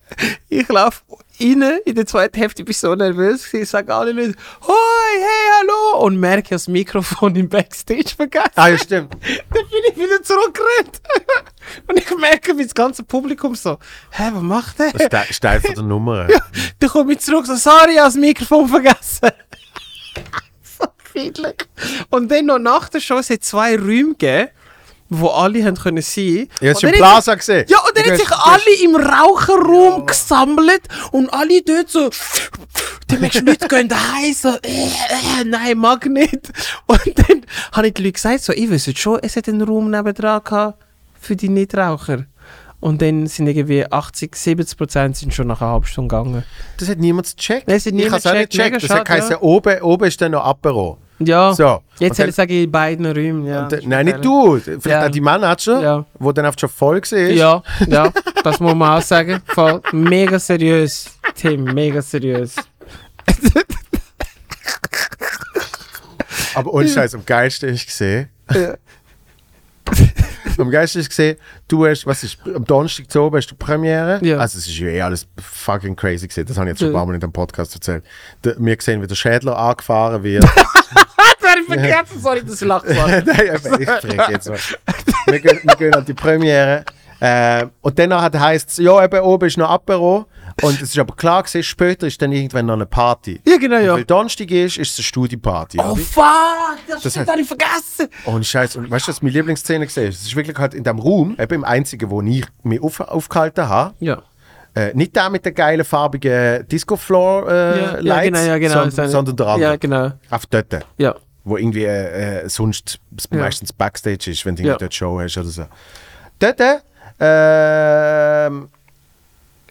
Ich laufe rein, in der zweiten Hälfte bin ich so nervös gewesen. Ich sage alle Leute, hoi, hey, hallo. Und merke, ich habe das Mikrofon im Backstage vergessen. Ah, ja, stimmt. Dann bin ich wieder zurückgerannt. Und ich merke, wie das ganze Publikum so, hä, was macht der? Ist Teil von der Nummer. Dann komme ich zurück so, sorry, ich habe das Mikrofon vergessen. so peinlich. Und dann noch nach der Show, es hat zwei Räume gegeben, wo alle haben können sein. Ich hast Und im Plaza gesehen. Ja, und dann haben sich alle im Raucherraum gesammelt und alle dort so, die merkst, Leute gehen heim, so, äh, äh, nein, mag nicht. Und dann habe ich den Leuten gesagt, so, ich wüsste schon, es hat einen Raum nebendran gehabt für die Nichtraucher. Und dann sind irgendwie 80, 70 Prozent sind schon nach einer halben Stunde gegangen. Das hat niemand gecheckt. Es hat ich niemand habe es auch nicht gecheckt. Das hat geheißen, oben, oben ist dann noch Apero. Ja, So. jetzt Und hätte ich sagen, in beiden Räumen. Ja, äh, nein, nicht du. Vielleicht Ja. auch die Manager, Ja. wo dann oft schon voll war. Ja, ja, das muss man auch sagen. Voll, mega seriös, Tim, mega seriös. Aber ohne Scheiß, am geilsten ist gesehen. Am ist gesehen, du hast, was ist, am Donnerstag zu oben hast du Premiere. Ja. Also es ist ja eh alles fucking crazy gesehen. Das habe ich jetzt schon ein paar Mal in dem Podcast erzählt. Der, wir sehen, wie der Schädler angefahren wird. Das habe ich vergessen, sorry, das lacht Nein, aber ich frage jetzt mal. Wir gehen, wir gehen an die Premiere. Äh, und dann heisst es, ja, eben oben ist noch Apero. Und es ist aber klar gewesen, später ist dann irgendwann noch eine Party. Ja, genau, ja. Weil Donnerstag ist, ist es eine Studieparty. Oh oder? fuck, das, Das habe ich vergessen. Und Scheiß, und weißt du, was meine Lieblingsszene gesehen ist? Es ist wirklich halt in dem Raum, eben im einzigen, wo ich mich auf, aufgehalten habe. Ja. Äh, nicht der mit der geilen farbigen Disco-Floor äh, Ja, genau, ja, genau. sondern, sondern der andere. Ja, genau. Auf dort. Ja. Wo irgendwie äh, äh, sonst meistens Backstage ist, wenn du Ja. dort Show hast oder so. Dort ähm,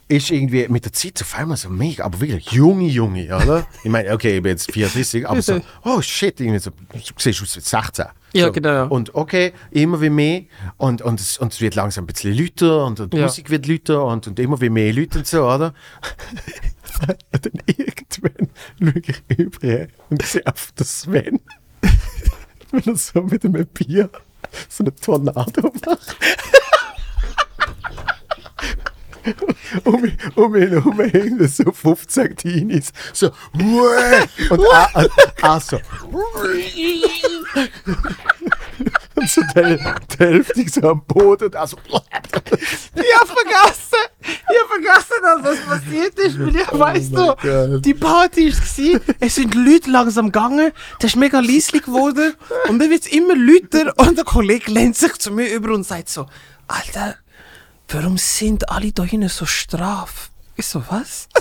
ist irgendwie mit der Zeit auf einmal so mega, aber wirklich junge, junge, oder? ich meine, okay, ich bin jetzt 34, aber so, oh shit, irgendwie so, du siehst aus wie 16. Ja, so. genau, ja. Und okay, immer wie mehr und, und, es, und es wird langsam ein bisschen lauter und, und die Ja. Musik wird lauter und, und immer wie mehr Leute und so, oder? und dann irgendwann schaue ich über und sehe auf den Sven, wenn er so mit einem Bier so eine Tornado macht. Um mich um ihn herum hängen so 15 Teenies. So, und er, er, er so. und so die, die Hälfte so am Boden und so. Ich habe vergessen, ich habe vergessen, dass was passiert ist. Weil ich, weißt du, Gott. die Party war, es sind Leute langsam gegangen, das ist mega leislich geworden und dann wird es immer lauter und der Kollege lehnt sich zu mir über und sagt so, Alter, warum sind alle da hinten so straff? Ich so, was?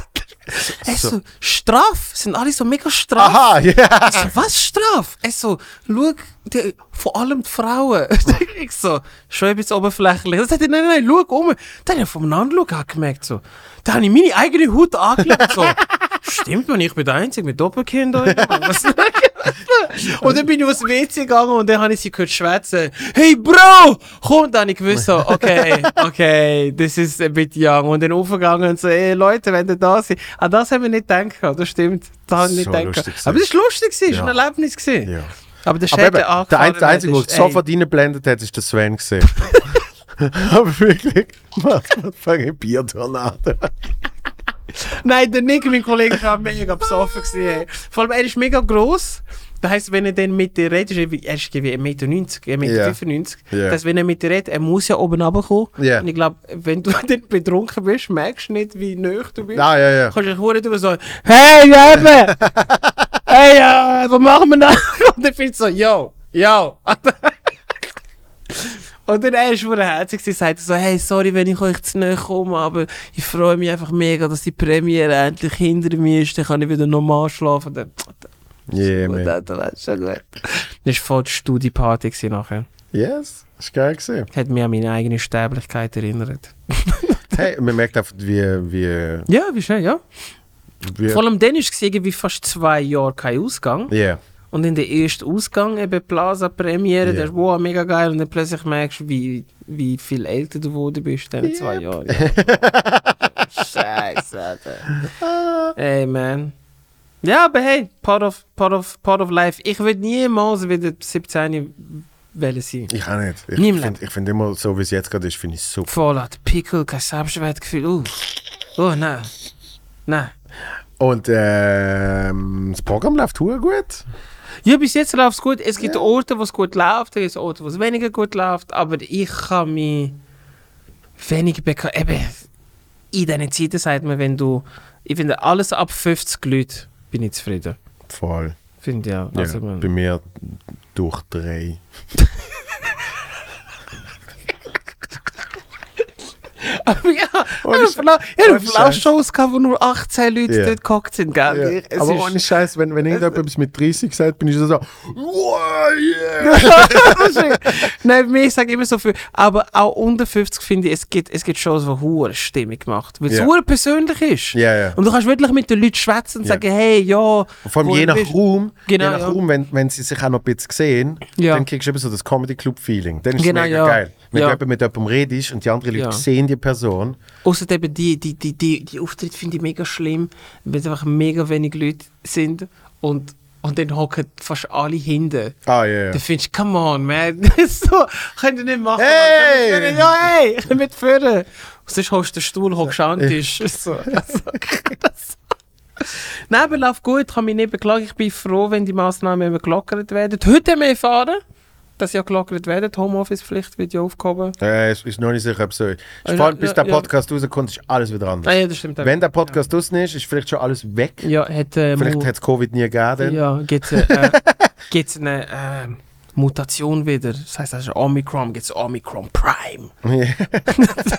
Er so, straff? Sind alle so mega straff? Aha, ja. Ich so, was Straf? Er so, schau, die, vor allem die Frauen. ich so, schon ein bisschen oberflächlich. Dann sagt er, nein, nein, nein, schau um. Dann habe ich vom Anschauen gemerkt, so. Da habe ich meine eigene Haut angelegt, so. Stimmt man, ich bin der Einzige mit Doppelkind Und dann bin ich aufs WC gegangen und dann habe ich sie gehört schwätzen. Hey Bro! Komm, dann habe ich gewusst, so, okay, okay, das ist ein bisschen young. Und dann aufgegangen und so, ey Leute, wenn ihr da seid. An das haben wir nicht gedacht, das stimmt. Da habe ich nicht gedacht. Aber das war lustig, das war ein Ja. Erlebnis. Gewesen. ja. Aber der eben, der, der Einzige, der sofort reingeblendet hat, ist der Sven gesehen. Aber wirklich, was fange ich Biertornado. Nein, der Nick, mein Kollege, war mega besoffen. Gewesen. Vor allem, er ist mega gross. Das heisst, wenn er dann mit dir redet, er er ist irgendwie 1,90 Meter, 1,95 Meter. Ja. 95. Ja. Das heisst, wenn er mit dir redet, er muss ja oben runterkommen. Ja. Und ich glaube, wenn du dann betrunken bist, merkst du nicht, wie nöch du bist. Ah, ja, ja. Kannst du dich drüber sagen, hey, Jäbe! hey, ja, was machen wir da? Und dann findest du so, yo, yo. Und dann er ist hure herzig, sie sagt so, hey, sorry, wenn ich euch zu nahe komme, aber ich freue mich einfach mega, dass die Premiere endlich hinter mir ist, dann kann ich wieder normal schlafen. Dann, Yeah, gut, man. Alter, das ist schon gut. Das war voll die Studieparty gewesen nachher. Yes, ist geil gesehen. Hat mich an meine eigene Sterblichkeit erinnert. Hey, man merkt einfach, wie, wie, Ja, wie schön, ja. wie Vor allem dann war es wie fast zwei Jahre kein Ausgang. yeah. Und in der ersten Ausgang, eben Plaza Premiere, Ja. der ist wow, mega geil. Und dann plötzlich merkst du, wie, wie viel älter du geworden bist in diesen zwei Jahren. Ja. Scheiße, Alter. Ey, man. Ja, aber hey, part of, part of, part of life. Ich würde niemals wieder 17 wollen sein. Ich auch nicht. Ich Nie im finde find immer so, wie es jetzt gerade ist, finde ich super. Voll hat Pickel, kein Selbstwertgefühl. Uh. Oh, nein. Nein. Und ähm, das Programm läuft hure gut. Ja, bis jetzt läuft es gut. Es gibt Orte, wo es gut läuft, es gibt Orte, wo es weniger gut läuft, aber ich kann mich weniger bekommen. Eben, in diesen Zeiten sagt man, wenn du, ich finde, alles ab 50 Leute bin ich zufrieden. Voll. Finde ja. Ja, Also, man, bei mir durch drei. aber ja, Ohne ich Sch- habe ja, ohne ich habe auch Scheiß. Shows gehabt, wo nur 18 Leute Ja. dort gehockt sind, gell? Ja. Es Aber ohne Scheiß, wenn, wenn irgendjemand etwas mit 30 sagt, bin ich so so, wow, yeah! Nein, mir sage immer so viel. Aber auch unter 50 finde ich, es gibt, es gibt Shows, die hure Stimmung macht. Weil es Ja. hure persönlich ist. Ja, ja. Und du kannst wirklich mit den Leuten schwätzen und Ja. sagen, hey, ja. Und vor allem je nach bist. Raum, Genau, je nach ja. Raum wenn, wenn sie sich auch noch ein bisschen sehen, Ja. dann kriegst du eben so das Comedy-Club-Feeling. Dann ist Genau, es mega ja. geil. Wenn Ja. du mit jemandem redest und die anderen Leute Ja. sehen die Person, Außer eben die, die, die, die, die Auftritte finde ich mega schlimm, wenn es einfach mega wenig Leute sind und, und dann hocken fast alle hinten. ah ja, ja. Dann findest du, come on, man. so, könnt ihr nicht machen. Hey! Mit. Ja, hey, ich bin mit vorne. Und sonst holst du den Stuhl, hockst an den Tisch. So, also, das- Nein, aber läuft gut, ich kann mich nicht beklagen. Ich bin froh, wenn die Massnahmen immer gelockert werden. Heute haben wir erfahren, dass ja gelockert werden. Die Homeoffice-Pflicht wird ja aufgehoben. Äh, es ist noch nicht sicher, ob es so ist. Ja, Vor allem, bis ja, der ja. Podcast rauskommt, ist alles wieder anders. Ah, ja, das stimmt. Wenn der Podcast draußen ist, ist vielleicht schon alles weg. ja, hat, äh, Vielleicht hat es Covid nie gegeben. Ja, gibt es äh, gibt's eine äh, Mutation wieder. Das heißt, also Omicron gibt es Omicron Prime. Ja.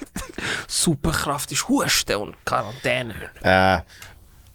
Superkraft ist Husten und Quarantäne. äh,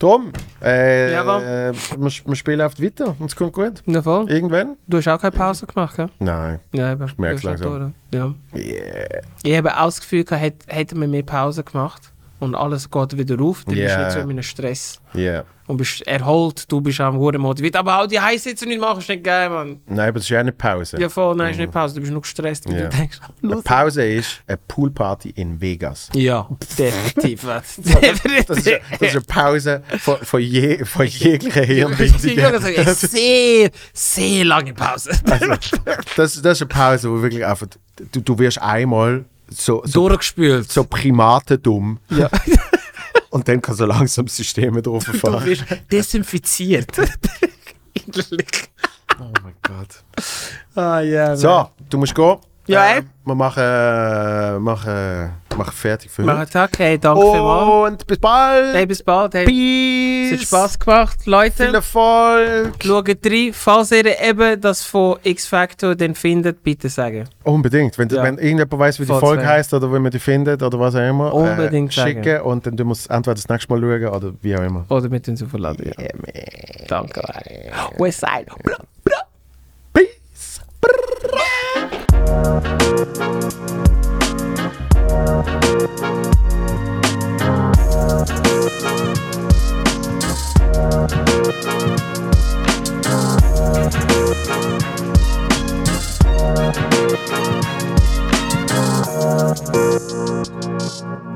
Tom, äh, Ja, wir, wir spielen oft weiter und es kommt gut. Ja, voll. Irgendwann? Du hast auch keine Pause gemacht, gell? Nein. Ja. Ich merk's langsam. Ja. Yeah. Ich habe auch das Gefühl, gehabt, hätt- hätten wir mehr Pause gemacht und alles geht wieder auf, dann bist Ja. du nicht so in einem Stress. Yeah. Und bist erholt, du bist am Huren motiviert. Aber auch die Heißsitze nicht machen, ist nicht geil, Mann. Nein, aber das ist ja eine Pause. Ja, voll, nein, ist nicht Pause, du bist nur gestresst, weil Ja. du denkst, Eine. Pause ist eine Poolparty in Vegas. Ja, definitiv. Das ist, das ist eine Pause von, von, je, von jeglicher Ich würde Hirnwindung. sagen, eine sehr, sehr lange Pause. Also, das, das ist eine Pause, wo wirklich einfach, du, du wirst einmal so, so, Durchgespült. so primatendumm Ja. und dann kann so langsam das System drauf Du fahren. wirst desinfiziert. Innerlich. Oh mein Gott. Ah, ja. So, du musst gehen. Ja, Äh, ey. wir machen, äh, machen, machen fertig für Mach heute. einen Tag, hey, danke vielmals. Und bis bald. Hey, bis bald. Hey, es hat Peace. Spaß gemacht, Viel Leute. Erfolg. Schaut rein. Falls ihr eben das von X-Factor dann findet, bitte sagen. Unbedingt. Wenn, Ja. wenn irgendjemand weiß, wie die Voll Folge zwei. heißt oder wie man die findet oder was auch immer, Unbedingt äh, sagen. schicken und dann du musst entweder das nächste Mal schauen oder wie auch immer. Oder mit uns aufladen. Ja. Danke. Westside. Bla. Peace. Thank